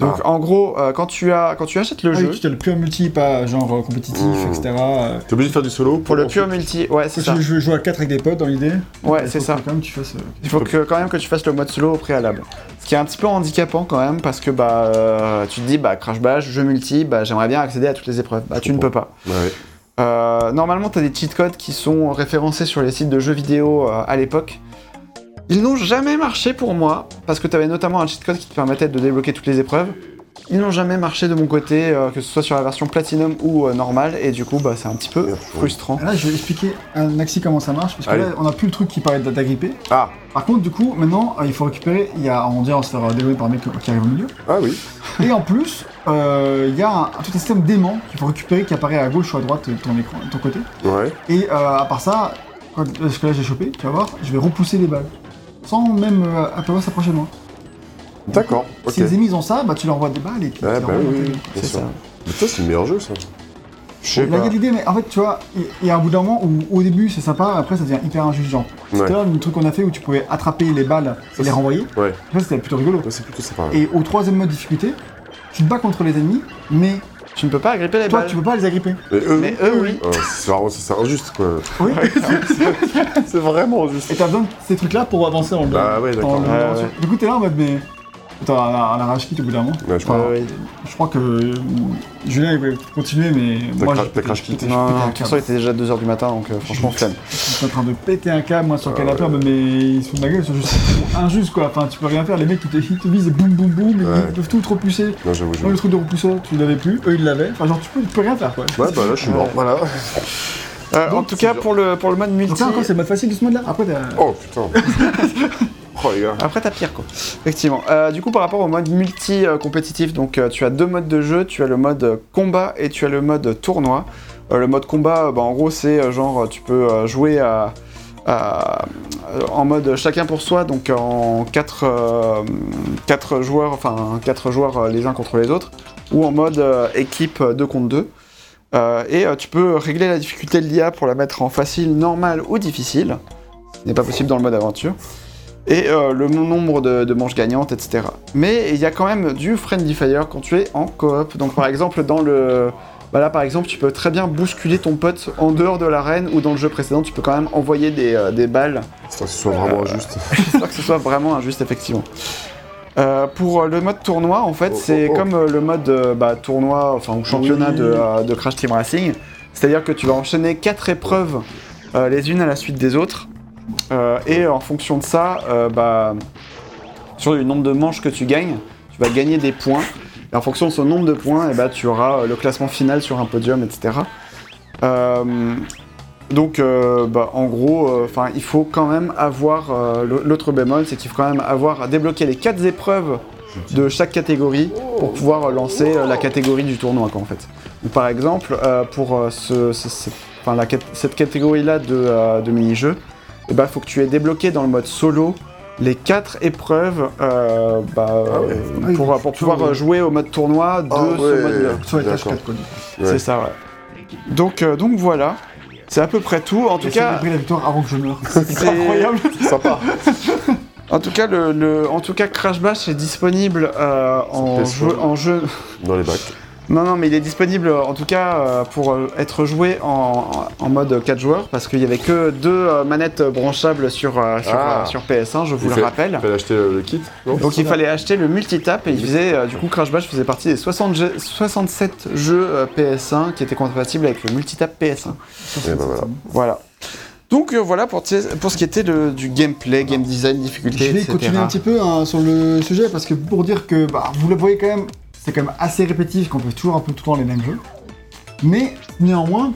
Donc en gros, euh, quand, tu as, quand tu achètes le Ah jeu, oui, tu as le pur multi, pas genre compétitif, Mmh. etc. euh, T'es obligé de faire du solo pour le pur multi, ouais c'est ça. Veux jouer à 4 avec des potes dans l'idée. Ouais, Il c'est faut ça. que Quand même, tu fasses. euh, Il faut que, quand même que tu fasses le mode solo au préalable. Ce qui est un petit peu handicapant quand même, parce que bah, euh, tu te dis, bah, Crash Bash, jeu multi, bah, j'aimerais bien accéder à toutes les épreuves. Bah, tu ne peux pas. Ouais. Euh, normalement, tu as des cheat codes qui sont référencés sur les sites de jeux vidéo euh, à l'époque. Ils n'ont jamais marché pour moi, parce que tu avais notamment un cheat code qui te permettait de débloquer toutes les épreuves. Ils n'ont jamais marché de mon côté, euh, que ce soit sur la version Platinum ou euh, normale, et du coup, bah, c'est un petit peu frustrant. Là, je vais expliquer un axi comment ça marche, parce que Allez. là, on a plus le truc qui paraît d'agripper. Ah, Par contre, du coup, maintenant, euh, il faut récupérer. Il y a, on dirait, on se faire euh, dévoiler par un mec qui arrive au milieu. ah oui. Et en plus, euh, il y a un, tout un système d'aimant qu'il faut récupérer qui apparaît à gauche ou à droite de ton écran, de ton côté. Ouais. Et euh, à part ça, quand, ce que là j'ai chopé, tu vas voir, je vais repousser les balles. Sans même euh, apercevoir s'approcher de moi. D'accord. Ok. Si les ennemis ont ça, bah tu leur envoies des balles et puis Ouais, tu bah envoies oui, bien C'est sûr. ça. Mais ça, c'est le meilleur jeu, ça. Je sais y pas. a l'idée, mais en fait, tu vois, il il y a un bout d'un moment où au début c'est sympa, après ça devient hyper injuste. Genre, tout Ouais. à l'heure, le truc qu'on a fait où tu pouvais attraper les balles et les renvoyer, Ouais. ça c'était plutôt rigolo. Ouais, c'est plutôt sympa. Et au troisième mode difficulté, tu te bats contre les ennemis, mais Tu ne peux pas agripper les toi balles. tu peux pas les agripper. Mais eux, Mais eux, oui. Ah, c'est vraiment c'est injuste, quoi. Oui. [laughs] c'est vraiment injuste. Et t'as besoin de ces trucs-là pour avancer le Bah ouais, d'accord. Ouais, ouais. Du coup, t'es là en mode, mais. Attends, on a, quitte au bout d'un moment. Ouais, je crois. Ouais, ouais. Je crois que euh, Julien il va continuer, mais T'as moi crash quitté. je- Non, je- non, je- de toute façon, il était déjà 2h du matin, donc euh, franchement, flemme. Je suis en train de péter un câble, moi, sur le Ah, canapé, ouais. mais ils se foutent de la gueule, ils sont juste injustes, quoi. Enfin, tu peux rien faire, les mecs, ils te, ils te visent boum, boum, boum, ils peuvent tout te repousser. Non, j'avoue, le truc de repousseur, tu l'avais plus, eux, ils l'avaient. Enfin, genre, tu peux, tu peux rien faire, quoi. Ouais, bah là, je suis mort. Voilà. Euh, en tout cas, dur. pour le, pour le mode multi. Encore, c'est le mode facile de ce mode-là. Après, t'as. Oh putain. [laughs] oh les gars. Après, t'as pire, quoi. Effectivement. Euh, du coup, par rapport au mode multi euh, compétitif, donc euh, tu as deux modes de jeu. Tu as le mode combat et tu as le mode tournoi. Euh, le mode combat, euh, bah, en gros, c'est euh, genre, tu peux euh, jouer à, à- euh, en mode chacun pour soi, donc en 4 quatre joueurs, enfin 4 joueurs les uns contre les autres, ou en mode euh, équipe 2 contre 2. Euh, et euh, tu peux régler la difficulté de l'IA pour la mettre en facile, normal ou difficile. Ce n'est pas possible dans le mode aventure. Et euh, le nombre de, de manches gagnantes, etc. Mais il y a quand même du friendly fire quand tu es en coop. Donc par exemple dans le... Bah là par exemple tu peux très bien bousculer ton pote en dehors de l'arène ou dans le jeu précédent tu peux quand même envoyer des, des balles Putain, que ce soit vraiment injuste. [laughs] J'espère que ce soit vraiment injuste, effectivement. Euh, pour euh, le mode tournoi, en fait, Oh, c'est oh, oh. comme euh, le mode bah, tournoi, enfin, ou championnat Oui. de, de Crash Team Racing. C'est-à-dire que tu vas enchaîner quatre épreuves euh, les unes à la suite des autres. Euh, et en fonction de ça, bah, sur le nombre de manches que tu gagnes, tu vas gagner des points. Et en fonction de ce nombre de points, eh bah, tu auras le classement final sur un podium, etc. Donc, euh, bah, en gros, euh, il faut quand même avoir euh, l'autre bémol, c'est qu'il faut quand même avoir débloqué les quatre épreuves de chaque catégorie pour pouvoir lancer euh, la catégorie du tournoi, quoi, en fait. Donc, par exemple, euh, pour ce- ce- ce- 'fin, la cat- cette catégorie-là de, euh, de mini-jeux, il faut que tu aies débloqué dans le mode solo les quatre épreuves euh, bah, Ah ouais. pour, pour pouvoir jouer au mode tournoi de Ah ce ouais. mode-là. Sur les tâches D'accord. 4, quoi. Ouais. C'est ça, ouais. Donc, euh, donc voilà. C'est à peu près tout. En tout J'ai cas, la victoire avant que je meure. [laughs] C'est C'est- incroyable. [laughs] Sympa. [laughs] en tout cas, le, le- en tout cas, Crash Bash est disponible euh, en, PS1. jeu, en jeu. Dans les bacs. Non, non, mais il est disponible euh, en tout cas euh, pour euh, être joué en, en mode 4 joueurs parce qu'il y avait que deux manettes branchables sur, sur, Ah. euh, sur PS1, je vous Il le fait- rappelle. Fallait acheter le, kit, non Donc il fallait acheter le multitap et il faisait, du coup Crash Bash faisait partie des 60 jeux- 67 jeux euh, PS1 qui étaient compatibles avec le multitap PS1. Et ben voilà. Voilà. Donc euh, voilà pour, pour ce qui était de- du gameplay, game design, difficulté, Je vais etc. continuer un petit peu hein, sur le sujet parce que pour dire que bah, vous le voyez quand même, c'est quand même assez répétitif qu'on fait toujours un peu tout le temps les mêmes jeux. Mais néanmoins,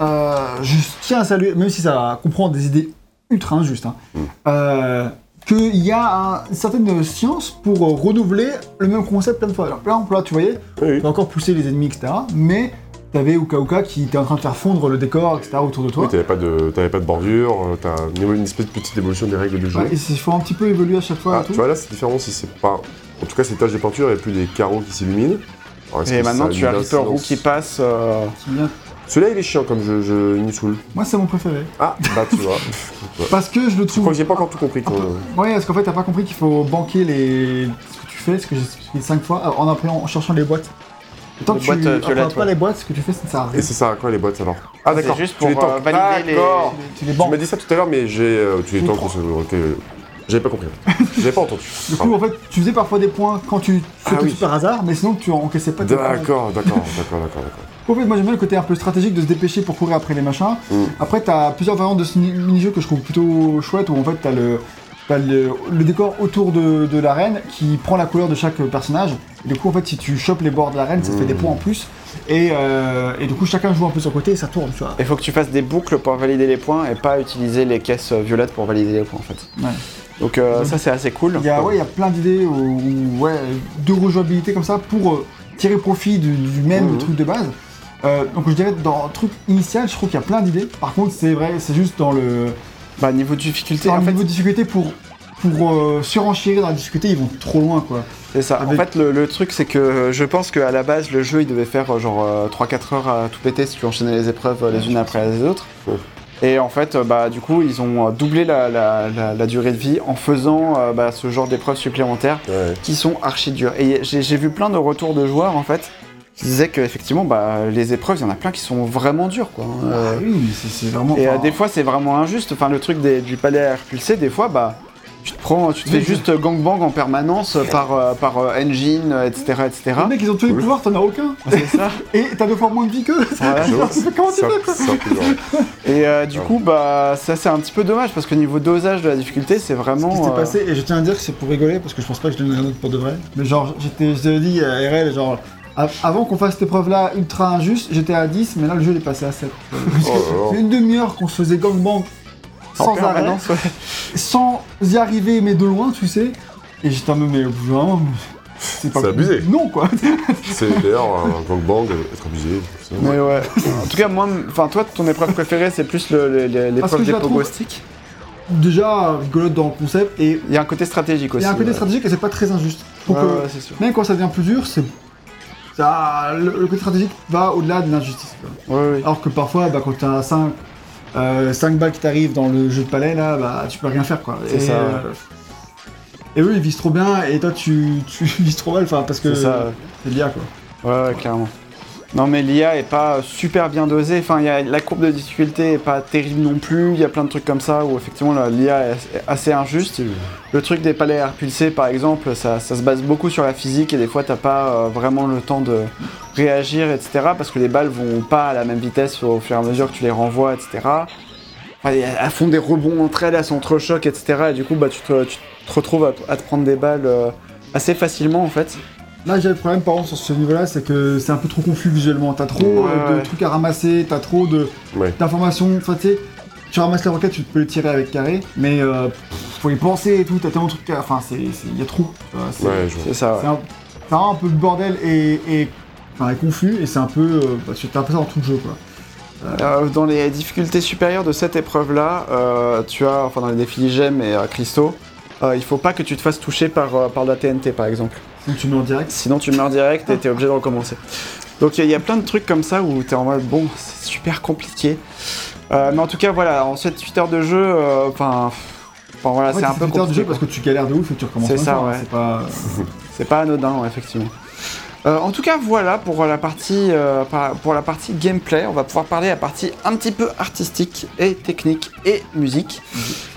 euh, je tiens à saluer, même si ça comprend des idées ultra injustes, hein, Mm. euh, qu'il y a un- une certaine science pour euh, renouveler le même concept plein de fois. Alors, exemple, là, tu voyais, Oui, on va encore pousser les ennemis, etc. Mais t'avais Uka Uka qui était en train de faire fondre le décor, etc. autour de toi. Oui, t'avais pas de, t'avais pas de bordure, t'as une, une espèce de petite évolution des règles du jeu. Ouais, et il faut un petit peu évoluer à chaque fois. Ah, et tout. tu vois là, c'est différent si c'est pas. En tout cas, ces taches de peinture, il n'y a plus des carreaux qui s'illuminent. Alors, est-ce Et que maintenant, ça tu as une Reaper Roux qui passe. euh, Celui-là, il est chiant comme jeu, je, il me saoule. Moi, c'est mon préféré. Ah, bah tu vois. [laughs] Parce que je le Je crois trouve. que j'ai pas encore tout compris. Quand... Ouais, parce qu'en fait, t'as pas compris qu'il faut banquer les... ce que tu fais, ce que j'ai expliqué 5 fois, euh, en en cherchant les boîtes. Et tant Les que boîtes, tu euh, apprends pas ouais. les boîtes, ce que tu fais, ça ne sert à rien. Et c'est ça à quoi les boîtes alors Ah d'accord. juste tu les pour, euh, valider les- D'accord. Tu les Tu banques. m'as dit ça tout à l'heure, mais j'ai. euh, tu les ok. J'avais pas compris. [laughs] J'avais pas entendu. Du coup, en fait, tu faisais parfois des points quand tu fais Ah tout oui. par hasard, mais sinon tu encaissais pas tes points. D'accord, [laughs] d'accord, d'accord, d'accord, d'accord. En fait, moi j'aime bien le côté un peu stratégique de se dépêcher pour courir après les machins. Mm. Après, t'as plusieurs variantes de ce mini- mini-jeu que je trouve plutôt chouette où en fait t'as le, t'as le, le décor autour de, de l'arène qui prend la couleur de chaque personnage. Et du coup, en fait, si tu chopes les bords de l'arène, ça te fait des Mm. points en plus. Et, euh, et du coup, chacun joue un peu sur le côté et ça tourne, tu vois. Il faut que tu fasses des boucles pour valider les points et pas utiliser les caisses euh, violettes pour valider les points en fait. Ouais. Donc euh, ça c'est assez cool. Il y a, ouais, il y a plein d'idées ouais, de rejouabilité comme ça pour euh, tirer profit du, du même Mhm. truc de base. Euh, donc je dirais dans le truc initial, je trouve qu'il y a plein d'idées. Par contre, c'est vrai, c'est juste dans le, Bah niveau de difficulté dans en le fait niveau de difficulté pour, pour euh, surenchérir dans la difficulté, ils vont trop loin quoi. c'est ça. avec- En fait le, le truc c'est que je pense qu'à la base le jeu il devait faire genre 3-4 heures à tout péter si tu enchaînais les épreuves les unes après les autres. Et en fait, euh, bah, du coup, ils ont euh, doublé la, la- la- la durée de vie en faisant euh, bah, ce genre d'épreuves supplémentaires Ouais. qui sont archi dures. Et j'ai vu plein de retours de joueurs en fait qui disaient qu'effectivement, bah, les épreuves, il y en a plein qui sont vraiment dures. Quoi. Euh, Ah oui, mais c'est vraiment. et euh, des fois, c'est vraiment injuste. Enfin, le truc des- du palais à repulser, des fois, bah, tu te prends, tu te fais juste gangbang en permanence par, euh, par euh, engine, euh, etc., etc. Les mecs, ils ont tous les pouvoirs, t'en as aucun. C'est ça. [laughs] Et t'as deux fois moins de vie qu'eux. Voilà. [laughs] Comment tu fais. [laughs] Et euh, du coup, bah, ça c'est un petit peu dommage parce que niveau dosage de la difficulté, c'est Ce vraiment. qui s'était euh, passé, et je tiens à dire que c'est pour rigoler, parce que je pense pas que je donnerai un autre pour de vrai. Mais genre, j'étais, je dit à RL, genre, avant qu'on fasse cette épreuve-là ultra injuste, j'étais à 10, mais là le jeu il est passé à 7. Oh là là. C'est une demi-heure qu'on se faisait gangbang en sans arrêt, ouais. sans y arriver, mais de loin, tu sais. Et j'étais un peu, mais au bout d'un moment, c'est pas C'est abusé. Non, quoi. C'est d'ailleurs un gangbang, être abusé. Mais ouais. en tout cas, moi, enfin, toi, ton épreuve préférée, c'est plus le- le- le- Parce que l'épreuve je des pogo sticks. Déjà, rigolote dans le concept, et Il y a un côté stratégique il aussi. y a un côté ouais. stratégique et c'est pas très injuste. Donc, Ouais, euh, sûr. même quand ça devient plus dur, c'est. Ça, le, le côté stratégique va au-delà de l'injustice. ouais. Alors que parfois, bah, quand t'as 5, 5 balles qui t'arrivent dans le jeu de palais, là, bah, tu peux rien faire, quoi. C'est Et, ça, euh, et eux, ils visent trop bien, et toi, tu, [laughs] tu vises trop mal, enfin, parce que C'est ça. c'est l'IA, quoi. Ouais, ouais, clairement. Non, mais l'IA est pas super bien dosée. Enfin, il y a, la courbe de difficulté est pas terrible non plus. Il y a plein de trucs comme ça où effectivement l'IA est assez injuste. Le truc des palais à repulser, par exemple, ça, ça se base beaucoup sur la physique et des fois t'as pas euh, vraiment le temps de réagir, etc. Parce que les balles vont pas à la même vitesse au fur et à mesure que tu les renvoies, etc. Enfin, elles font des rebonds entre elles, elles s'entrechoquent, etc. Et du coup, bah, tu, te, tu te retrouves à, à te prendre des balles euh, assez facilement en fait. Là, j'ai le problème, par exemple, sur ce niveau-là, c'est que c'est un peu trop confus visuellement. T'as trop Ouais, euh, de ouais. trucs à ramasser, t'as trop de- Ouais. d'informations. Enfin, tu sais, tu ramasses la roquette, tu peux le tirer avec carré, mais euh, pff, faut y penser et tout, t'as tellement de trucs à. Enfin, c'est. Il y a trop. c'est- Ouais, je vois. C'est ça, ouais. C'est un, un peu le bordel et, et, enfin, et confus, et c'est un peu. euh, tu- T'as un peu ça dans tout le jeu, quoi. Euh, dans les difficultés supérieures de cette épreuve-là, euh, tu as, enfin dans les défis gemmes et euh, cristaux, euh, il faut pas que tu te fasses toucher par, euh, par de la TNT par exemple. Donc tu en direct. Sinon tu meurs direct et t'es obligé de recommencer. Donc il y, a plein de trucs comme ça où t'es en mode bon, c'est super compliqué. Euh, mais en tout cas voilà, en 7-8 heures de jeu, euh, enfin enfin, voilà, c'est un peu du jeu compliqué. parce que tu galères de ouf et tu recommences C'est de ça, ouais. C'est pas. [laughs] C'est pas anodin, ouais, effectivement. Euh, en tout cas, voilà pour la partie euh, par- pour la partie gameplay. On va pouvoir parler à la partie un petit peu artistique et technique et musique.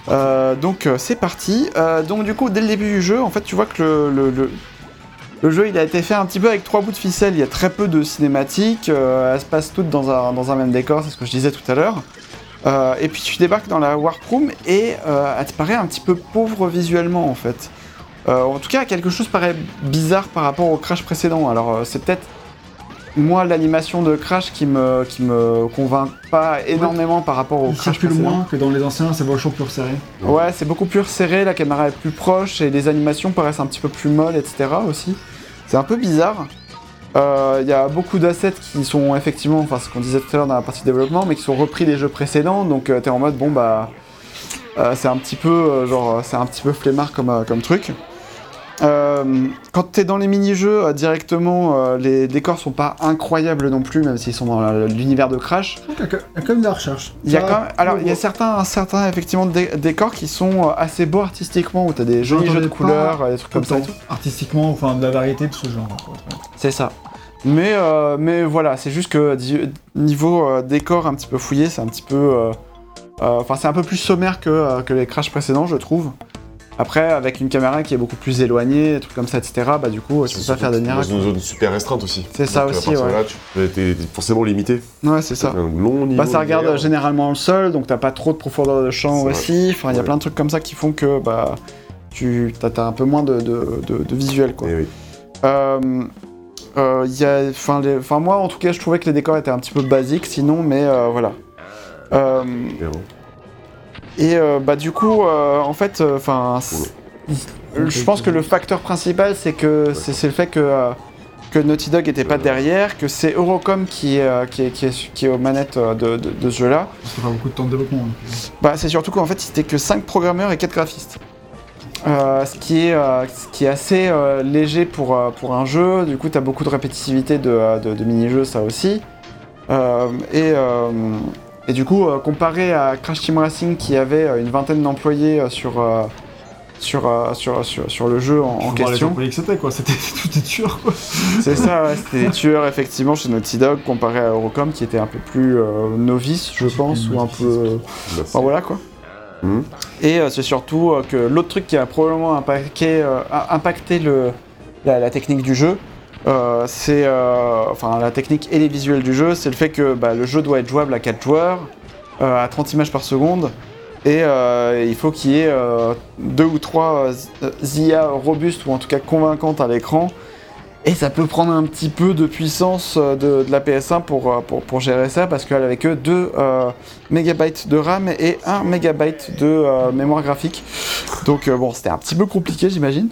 Euh, donc euh, c'est parti. Euh, donc du coup, dès le début du jeu, en fait, tu vois que le, le- le- le jeu il a été fait un petit peu avec trois bouts de ficelle. Il y a très peu de cinématiques. euh, elles se passent toutes dans un, même décor. C'est ce que je disais tout à l'heure. Euh, et puis tu débarques dans la Warp Room et euh, elle te paraît un petit peu pauvre visuellement en fait. Euh, en tout cas, quelque chose paraît bizarre par rapport au Crash précédent. Alors, c'est peut-être moi l'animation de Crash qui me qui me convainc pas énormément par rapport au Il Crash circule précédent. moins que dans les anciens, c'est vachement plus resserré. Ouais, c'est beaucoup plus resserré, la caméra est plus proche et les animations paraissent un petit peu plus molles, etc. aussi. C'est un peu bizarre. Euh, Il y a beaucoup d'assets qui sont effectivement, enfin ce qu'on disait tout à l'heure dans la partie développement, mais qui sont repris des jeux précédents. Donc tu t'es en mode bon bah euh, c'est un petit peu euh, genre c'est un petit peu flemmard comme, euh, comme truc. Euh, quand t'es dans les mini-jeux euh, directement, euh, les décors sont pas incroyables non plus, même s'ils sont dans l'univers de Crash. Il y a quand même de la recherche. Il y a quand même, alors il y a certains, certains effectivement dé- décors qui sont assez beaux artistiquement, où t'as des jolis jeux de couleurs, des trucs comme ça. et autant tout. Artistiquement, enfin de la variété de ce genre. C'est ça. Mais, euh, mais voilà, c'est juste que niveau euh, décor un petit peu fouillé, c'est un petit peu. euh, Enfin, c'est un peu plus sommaire que, que les Crash précédents, je trouve. Après, avec une caméra qui est beaucoup plus éloignée, des trucs comme ça, etc., bah du coup, tu peux pas faire de Dans miracles. une zone super restreinte aussi. C'est ça aussi, ouais. Là, tu être forcément limité. Ouais, c'est ça. Un long niveau. Bah, ça de regarde généralement le sol, donc t'as pas trop de profondeur de champ C'est aussi. Enfin, il y a plein de trucs comme ça qui font que bah, tu t'as, t'as un peu moins de, de, de- de visuel, quoi. Eh oui. Euh, euh, y a, enfin, les- moi, en tout cas, je trouvais que les décors étaient un petit peu basiques, sinon, mais euh, voilà. Euh. Et euh, bah, du coup, euh, en fait, euh, enfin, c'est- je pense que le facteur principal, c'est que c'est, c'est le fait que que Naughty Dog était pas derrière, que c'est Eurocom qui est, qui est, qui est, qui est aux manettes de, de- de ce jeu-là. Ça fait beaucoup de temps de développement. donc. Bah, c'est surtout qu'en fait, c'était que 5 programmeurs et 4 graphistes. Euh, ce, qui est, euh, ce qui est assez euh, léger pour, pour un jeu. Du coup, tu as beaucoup de répétitivité de, de, mini-jeux, ça aussi. Et, euh, et du coup, euh, comparé à Crash Team Racing qui avait euh, une vingtaine d'employés euh, sur, euh, sur, euh, sur, sur, sur le jeu en, en les question. employés que c'était quoi, c'était [laughs] tout est tueur quoi. C'est ça, ouais, c'était des tueurs effectivement chez Naughty Dog comparé à Eurocom qui était un peu plus euh, novice, je pense, ou un peu. Merci. Enfin voilà quoi. Mhm. Et euh, c'est surtout euh, que l'autre truc qui a probablement impacté, euh, a- impacté le, la, la technique du jeu, euh, c'est euh, enfin la technique et les visuels du jeu, c'est le fait que bah, le jeu doit être jouable à 4 joueurs, euh, à 30 images par seconde, et il faut qu'il y ait deux ou trois IA robustes ou en tout cas convaincantes à l'écran. Et ça peut prendre un petit peu de puissance de, la PS1 pour, pour, pour gérer ça parce qu'elle avait que 2 mégabytes de RAM et 1 mégabyte de mémoire graphique. Donc bon, c'était un petit peu compliqué, j'imagine.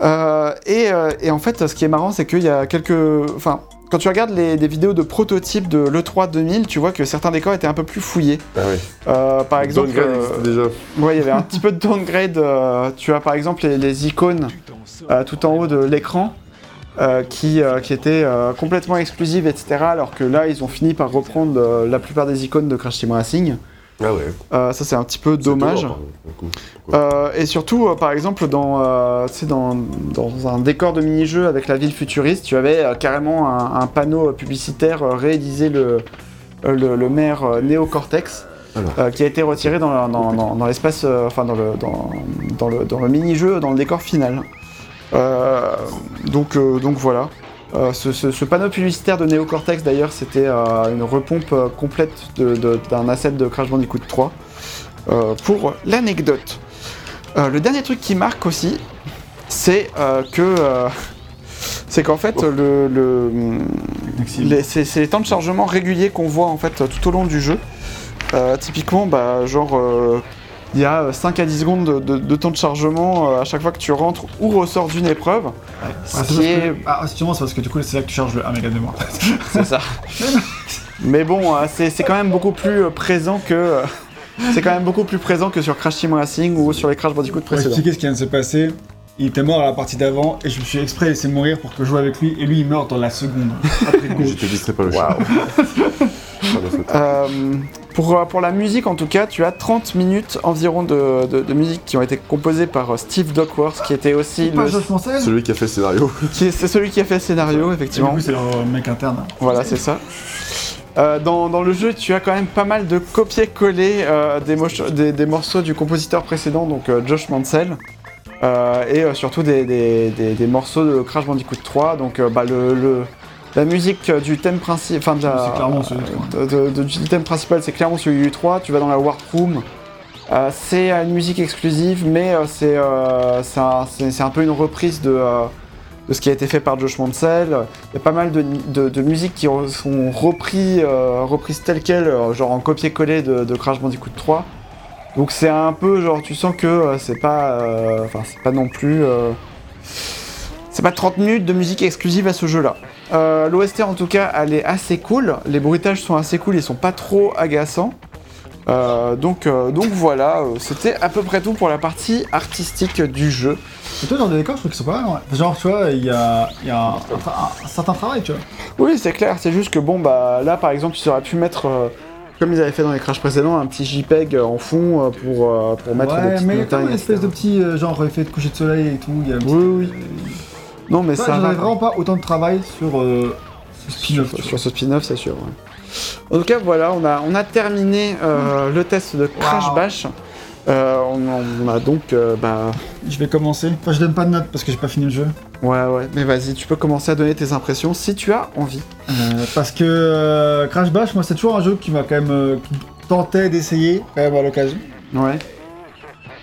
Euh, et, euh, et en fait, ce qui est marrant, c'est qu'il y a quelques. Enfin, quand tu regardes les, des vidéos de prototypes de l'E3 2000, tu vois que certains décors étaient un peu plus fouillés. Ah oui. Euh, par exemple. Downgrade euh, déjà. Ouais, il y avait un petit peu de downgrade. euh, tu as par exemple les, les icônes euh, tout en haut de l'écran euh, qui, euh, qui étaient euh, complètement exclusives, etc. Alors que là, ils ont fini par reprendre la plupart des icônes de Crash Team Racing. Ah ouais. Euh, ça, c'est un petit peu dommage. Euh, et surtout, euh, par exemple, dans, dans, dans un décor de mini-jeu avec la ville futuriste, tu avais carrément un, un panneau publicitaire réalisé le, le, le maire Néocortex. Euh, qui a été retiré dans, dans, dans- dans l'espace, euh, enfin dans le, dans, le, dans le mini-jeu, dans le décor final. Euh, donc, donc voilà. Euh, ce, ce- ce panneau publicitaire de Néocortex d'ailleurs c'était euh, une repompe euh, complète d'un asset de Crash Bandicoot 3 euh, pour l'anecdote. Le dernier truc qui marque aussi, c'est que [laughs] c'est qu'en fait le, le- les- c'est les temps de chargement réguliers qu'on voit en fait tout au long du jeu. Typiquement, bah, genre il y a 5 à 10 secondes de, de- de temps de chargement euh, à chaque fois que tu rentres ou ressors d'une épreuve. Ah, Ce c'est qui parce est- que- ah, justement, c'est parce que du coup, c'est là que tu charges le 1 méga de mémoire. [laughs] C'est ça. [laughs] Mais bon, euh, c'est c'est quand même beaucoup plus euh, présent que. c'est quand même beaucoup plus présent que sur Crash Team Racing ou sur les Crash Bandicoot Pour précédents. expliquer ce qui vient de se passer, il était mort à la partie d'avant et je me suis exprès laissé mourir pour que je joue avec lui et lui il meurt dans la seconde. [laughs] Après coup. Je te distrais pas le chien. Pas ma faute. Euh, pour, euh, pour la musique, en tout cas, tu as 30 minutes environ de, de- de musique qui ont été composées par euh, Steve Duckworth, qui était aussi Pas le. Josh Mansell Celui qui a fait le scénario. C'est celui qui a fait le scénario, Et du effectivement. coup, c'est leur mec interne. Voilà, c'est ça. Euh, dans, dans le jeu, tu as quand même pas mal de copier-coller euh, des, moch- des- des morceaux du compositeur précédent, donc euh, Josh Mansell, euh, et euh, surtout des, des- des- des morceaux de Crash Bandicoot 3. Donc, euh, bah, le, le- la musique euh, du thème principal, enfin de C'est clairement celui du 3. de- de- de- du thème principal, c'est clairement celui du 3. Tu vas dans la Warp Room. Euh, c'est une musique exclusive, mais euh, c'est euh, un, peu une reprise de, euh, de ce qui a été fait par Josh Mansell. Il y a pas mal de, de, de musiques qui sont repris, euh, reprises telles quelles, euh, genre en copier-coller de, de Crash Bandicoot 3. Donc c'est un peu genre tu sens que euh, c'est pas, euh, enfin c'est pas non plus, euh, c'est pas 30 minutes de musique exclusive à ce jeu-là. Euh, L'OST en tout cas, elle est assez cool. Les bruitages sont assez cool, ils sont pas trop agaçants. Euh, donc, euh, donc voilà, euh, c'était à peu près tout pour la partie artistique du jeu. Et toi, dans les décors, je trouve qu'ils sont pas mal. ouais. Genre, tu vois, il y a, y a un, un- un certain travail, tu vois. Oui, c'est clair, c'est juste que bon, bah là par exemple, ils auraient pu mettre, comme ils avaient fait dans les crashs précédents, un petit JPEG en fond pour, pour mettre des ouais, petites mais il y a montagnes, une espèce de petit, genre, effet de coucher de soleil et tout. Il y a un petit- Oui, oui. Non, mais Ça, ça avais vraiment pas autant de travail sur euh, ce spin-off. Sur ce spin-off, c'est sûr. ouais. En tout cas, voilà, on a, on a terminé euh, le test de Crash Wow. Bash. Euh, on, on a donc, euh, bah, Je vais commencer. Enfin, je donne pas de notes parce que j'ai pas fini le jeu. ouais, ouais, mais vas-y, tu peux commencer à donner tes impressions si tu as envie. Euh, parce que euh, Crash Bash, moi, c'est toujours un jeu qui m'a quand même euh, qui tentait d'essayer quand même à l'occasion. Ouais,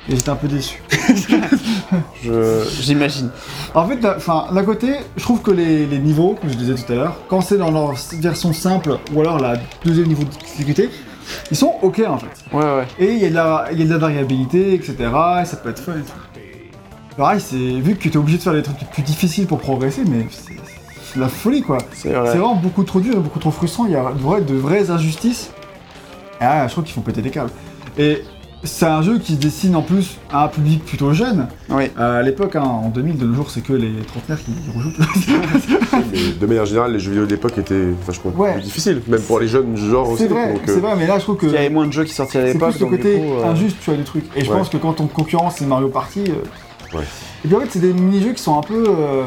Et j'étais un peu déçu. [laughs] je, j'imagine. En fait, d'un- côté, je trouve que les, les niveaux, comme je disais tout à l'heure, quand c'est dans leur version simple ou alors la deuxième niveau de difficulté, ils sont ok en fait. Ouais, ouais. Et il y, a de la- il y a de la variabilité, etc. Et ça peut être fun. Pareil, c'est vu que tu es obligé de faire des trucs plus difficiles pour progresser, mais c'est la folie quoi. C'est C'est vrai. vraiment beaucoup trop dur et beaucoup trop frustrant. Il y a de vraies, de vraies injustices. Ah, je trouve qu'ils font péter des câbles. Et c'est un jeu qui se dessine en plus à un public plutôt jeune. Oui. Euh, à l'époque, hein, en 2000, de nos jours, c'est que les trentenaires qui rejouent. [laughs] Mais de manière générale, les jeux vidéo d'époque étaient vachement Ouais. plus difficiles, même pour les jeunes genre aussi. c'est vrai, donc, c'est euh, vrai, mais là, je trouve que Il y avait moins de jeux qui sortaient à c'est l'époque, plus le donc côté coup, euh, injuste, tu vois, du truc. Et je Ouais. pense que quand ton concurrent c'est Mario Party. euh, Ouais. Et puis en fait, c'est des mini-jeux qui sont un peu. Euh...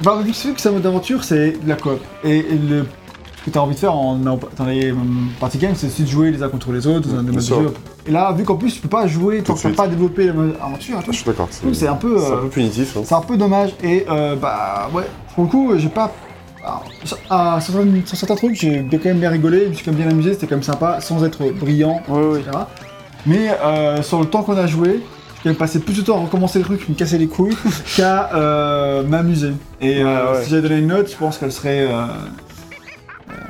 Enfin, vu que c'est- que c'est un mode d'aventure, c'est de la coop. Et, et le... que tu as envie de faire en, dans les hum, party games, c'est aussi de jouer les uns contre les autres dans. Et là, vu qu'en plus, tu peux pas jouer tant que t'as suite. pas développé le mode aventure, tu je suis d'accord. c'est un peu. c'est un euh, peu punitif. hein. C'est un peu dommage et euh, bah ouais, pour le coup j'ai pas... alors, à certains, sur certains trucs j'ai quand même bien rigolé, je me suis quand même bien amusé, c'était quand même sympa, sans être brillant, oui. etc. Mais euh, sur le temps qu'on a joué, j'ai passé plus de temps à recommencer le truc, me casser les couilles, [laughs] qu'à euh, m'amuser. Et euh, ouais. si j'avais donné une note, je pense qu'elle serait euh,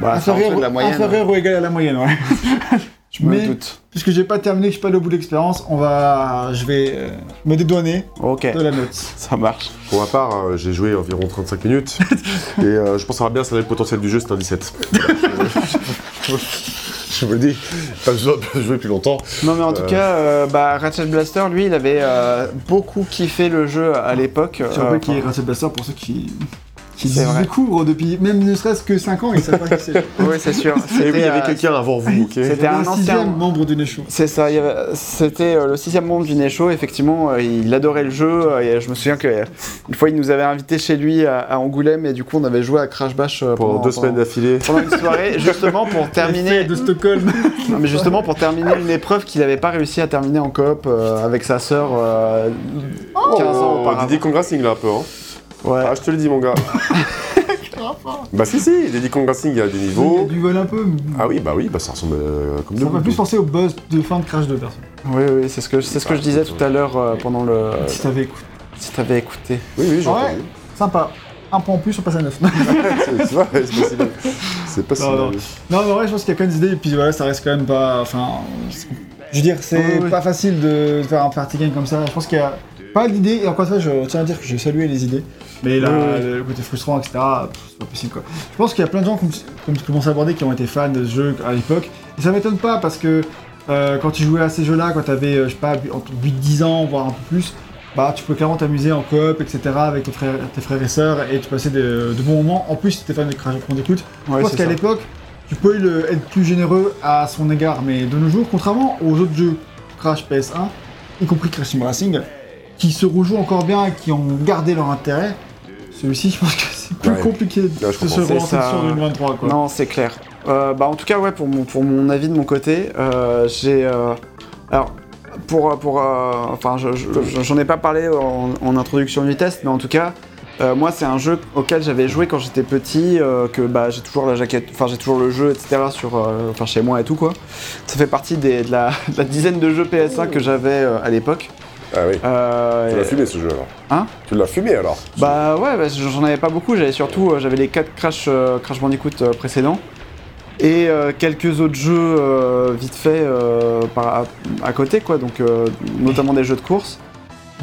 Bah, de la moyenne. ou égale à la moyenne, ouais. [laughs] Je me Mais- doute. Puisque j'ai pas terminé, que je suis pas allé au bout de l'expérience, on va... je vais euh, me dédouaner Ok, de la note. ça marche. Pour ma part, euh, j'ai joué environ 35 minutes [laughs] et euh, je pense avoir bien cerné le potentiel du jeu, c'est un 17. [laughs] je me dis, pas besoin de jouer plus longtemps. Non mais en tout Euh. cas, euh, bah, Ratchet Blaster, lui, il avait euh, beaucoup kiffé le jeu à l'époque. Je rappelle qu'il est Ratchet Blaster pour ceux qui, qui C'est vrai. découvrent depuis même ne serait-ce que 5 ans, ils savent pas qui c'est. [laughs] Oui, c'est sûr. Et oui, il y avait euh, quelqu'un avant vous, ok C'était un ancien- sixième membre du Nesho. C'est ça, avait- c'était euh, le sixième membre du Necho, effectivement, euh, il adorait le jeu, et je me souviens qu'une fois il nous avait invités chez lui à, Angoulême, et du coup on avait joué à Crash Bash Pendant pendant, deux semaines pendant- d'affilée. pendant une soirée, [laughs] justement pour terminer, de Stockholm. [laughs] non, mais justement pour terminer une épreuve qu'il n'avait pas réussi à terminer en coop euh, avec sa sœur euh, 15 ans auparavant. Diddy Kong Racing là un peu, hein. Ouais. Ah, je te le dis, mon gars. [laughs] bah, si, si, Diddy Kong Racing, il y a des Il y a niveaux. du vol un peu. Ah oui, bah oui, bah ça ressemble euh, comme Ça de m'a plus penser au buzz de fin de Crash 2 perso. Oui, oui, c'est ce que, c'est ce que je disais tout à l'heure euh, pendant le. Si t'avais écouté. si t'avais écouté. Oui, oui, j'ai Ouais, entendu. sympa. Un point en plus, on passe à 9. [laughs] C'est- Tu vois, c'est pas si mal. C'est pas si Non, non. mal. non, mais ouais, je pense qu'il y a quand même des idées, et puis voilà, ça reste quand même pas. Enfin. c'est- Je veux dire, c'est Ouais, ouais. pas facile de faire un party game comme ça. Je pense qu'il y a pas d'idées, et encore une fois, je tiens à dire que j'ai salué les idées. Mais là, Ouais, le côté frustrant, etc., c'est pas possible quoi. Je pense qu'il y a plein de gens, comme, comme tu commences à aborder, qui ont été fans de ce jeu à l'époque. Et ça m'étonne pas parce que euh, quand tu jouais à ces jeux-là, quand t'avais, euh, je sais pas, entre 8-10 ans, voire un peu plus, bah tu peux clairement t'amuser en coop, etc., avec tes frères, tes frères et sœurs, et tu passais de, de bons moments. En plus, si t'es fan de Crash Bandicoot, je Ouais, pense c'est qu'à l'époque, tu pouvais le- être plus généreux à son égard, mais de nos jours, contrairement aux autres jeux Crash PS1, y compris Crash Team Racing, qui se rejouent encore bien et qui ont gardé leur intérêt, celui-ci, je pense que c'est plus Ouais. compliqué de se relancer ça. sur 2023. Quoi. Non, c'est clair. Euh, bah, en tout cas, ouais, pour mon, pour mon avis de mon côté, euh, j'ai. euh, alors, pour. pour euh, enfin, je- je- j'en ai pas parlé en, en introduction du test, mais en tout cas, euh, moi, c'est un jeu auquel j'avais joué quand j'étais petit, euh, que bah, j'ai toujours la jaquette, enfin, j'ai toujours le jeu, etc., sur, euh, enfin, chez moi et tout, quoi. Ça fait partie des, de, la, [laughs] de la dizaine de jeux PS1 que j'avais euh, à l'époque. Ah oui. Euh, Tu l'as et- fumé ce jeu alors Hein Tu l'as fumé alors Bah ouais, bah, j'en avais pas beaucoup, j'avais surtout euh, j'avais les 4 Crash, euh, Crash Bandicoot euh, précédents et euh, quelques autres jeux euh, vite fait euh, par, à, à côté quoi, donc euh, notamment des jeux de course.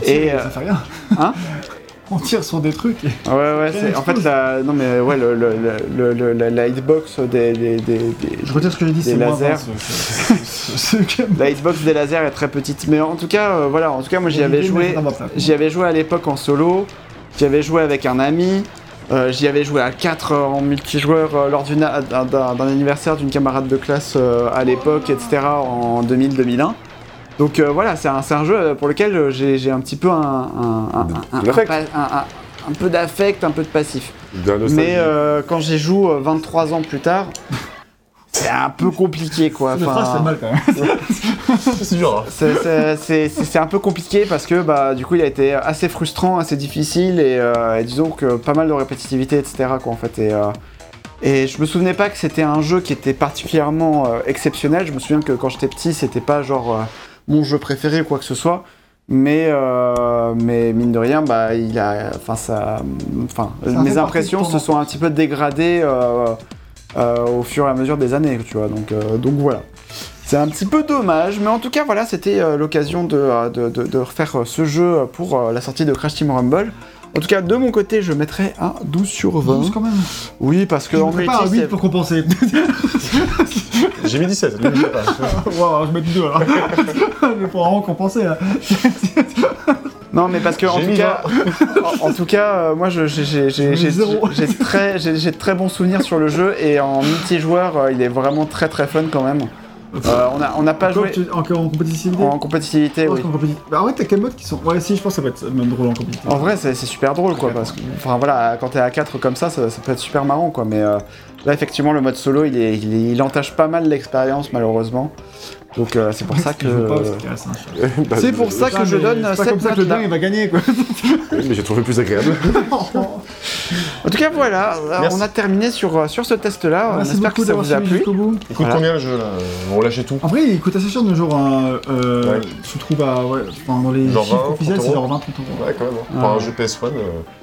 Et, ça fait rien. Hein [laughs] on tire sur des trucs et. Ouais, ouais, c'est. En fait, la. Non, mais ouais, le, le, le, le- la, la hitbox des. des, des, des- Je retire ce que j'ai dit, Des c'est lasers. [laughs] La hitbox des lasers est très petite. Mais en tout cas, euh, voilà, en tout cas, moi j'y avais joué. J'y avais joué à l'époque en solo. J'y avais joué avec un ami. euh, J'y avais joué à 4 en multijoueur euh, lors d'un anniversaire d'une camarade de classe euh, à l'époque, etc. en 2000-2001. Donc euh, voilà, c'est un, jeu pour lequel euh, j'ai un petit peu un, un, un- un- peu d'affect, un peu de passif. Mais euh, quand j'y joue euh, 23 ans plus tard, c'est un peu compliqué quoi. Phrase Enfin, fait mal quand même. [laughs] c'est dur, hein. c'est- un peu compliqué parce que bah, du coup il a été assez frustrant, assez difficile et, euh, et disons que pas mal de répétitivité, etc. Quoi, en fait, et, euh, et je me souvenais pas que c'était un jeu qui était particulièrement euh, exceptionnel. Je me souviens que quand j'étais petit, c'était pas genre euh, mon jeu préféré ou quoi que ce soit. Mais, euh, mais mine de rien, bah, il a, enfin, ça, enfin, mes impressions se sont un petit peu dégradées au fur et à mesure des années, tu vois. Donc, euh, donc voilà. C'est un petit peu dommage, mais en tout cas, voilà, c'était euh, l'occasion de, euh, de, de- de refaire euh, ce jeu pour euh, la sortie de Crash Team Rumble. En tout cas, de mon côté, je mettrais un 12 sur 20. 12 quand même. Oui, parce que Je en pas un multi, 8 c'est- pour compenser. [laughs] J'ai mis 17, lui, je sais pas. [laughs] Waouh, alors je mets 2 alors. [laughs] Mais pour vraiment compenser là. Non, mais parce que en tout, cas, en, en tout cas, euh, moi, j'ai- très, très bons souvenirs sur le jeu et en multijoueur, euh, il est vraiment très très fun quand même. Euh, on n'a on pas joué tu- en compétitivité en compétitivité, oui. compétitivité- Bah, en vrai, t'as quel mode qui sont. Ouais, si, je pense que ça va être même drôle en compétitivité. En vrai, c'est c'est super drôle, quoi, parce que, enfin voilà, quand t'es à 4 comme ça, ça, ça peut être super marrant, quoi, mais euh, là, effectivement, le mode solo, il, est, il, est- il entache pas mal l'expérience, malheureusement. Donc, euh, c'est pour ça que... Chat. Bah, C'est pour ça que je donne 7 comme ça que le dingue il va gagner quoi. Oui, mais j'ai trouvé plus agréable. [laughs] En tout cas, voilà, euh, Merci. on a terminé sur, euh, sur ce test-là, on Merci espère que ça vous a plu. bout. Il coûte Voilà. combien le jeu là On lâchait tout En vrai, il coûte assez cher de nos jours. Hein. Euh, Ouais. Je trouve à. Ouais, enfin, dans les Genre chiffres 20, officiels, 30 c'est genre 20 30 euros. Ouais, quand même. hein. Pour un jeu PS1, euh,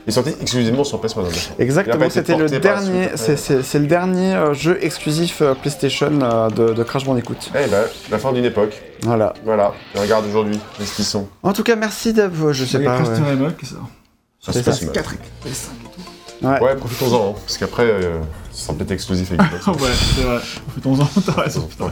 il est sorti exclusivement sur PS1. Il a pas Exactement, c'était le dernier, c'est c'est- c'est le dernier euh, jeu exclusif euh, PlayStation euh, de, de Crash Bandicoot. Eh ben, la fin d'une époque. Voilà. Voilà. Et regarde aujourd'hui, les ce qu'ils sont. En tout cas, merci d'avoir, je sais pas. Crash ouais. Ça C'est se ça. passe mal. 4 PS5 et Ouais. Ouais, profitons-en, hein, parce qu'après, euh, ça sera peut-être exclusif avec [laughs] Xbox. ouais, c'est vrai. Profitons-en, t'as raison. Putain.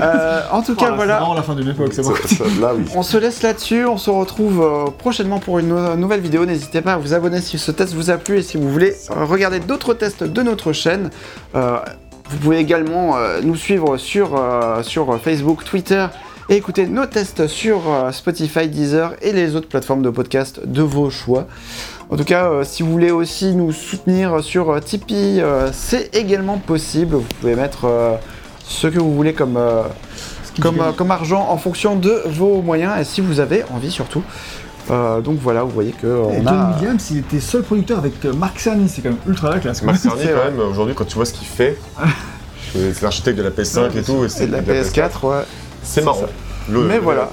Euh, en tout cas, voilà. C'est vraiment la fin d'une époque, c'est bon. Ça- [laughs] ça- Là, oui. On se laisse là-dessus, on se retrouve euh, prochainement pour une nou- nouvelle vidéo. N'hésitez pas à vous abonner si ce test vous a plu et si vous voulez euh, regarder d'autres tests de notre chaîne. Euh, vous pouvez également euh, nous suivre sur, euh, sur Facebook, Twitter et écouter nos tests sur euh, Spotify, Deezer et les autres plateformes de podcast de vos choix. En tout cas, euh, si vous voulez aussi nous soutenir sur euh, Tipeee, euh, c'est également possible. Vous pouvez mettre euh, ce que vous voulez comme, euh, comme, euh, comme argent en fonction de vos moyens et si vous avez envie surtout. Euh, donc voilà, vous voyez que Et on John a. Williams, il était seul producteur avec Mark Cerny, c'est quand même ultra la classe. Marc Cerny, quand même, aujourd'hui, quand tu vois ce qu'il fait, [laughs] c'est l'architecte de la PS5 et tout, et de la de la PS4, ouais. C'est marrant. Le- Mais le- voilà.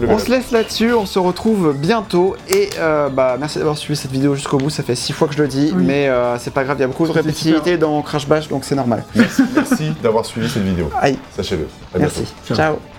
Le- On se laisse là-dessus, on se retrouve bientôt et euh, bah merci d'avoir suivi cette vidéo jusqu'au bout, ça fait six fois que je le dis, Oui. mais euh, c'est pas grave, il y a beaucoup de répétitivité dans Crash Bash donc c'est normal. Merci, merci d'avoir suivi cette vidéo. Aïe, Sachez-le. À bientôt. merci. Ciao. Ciao.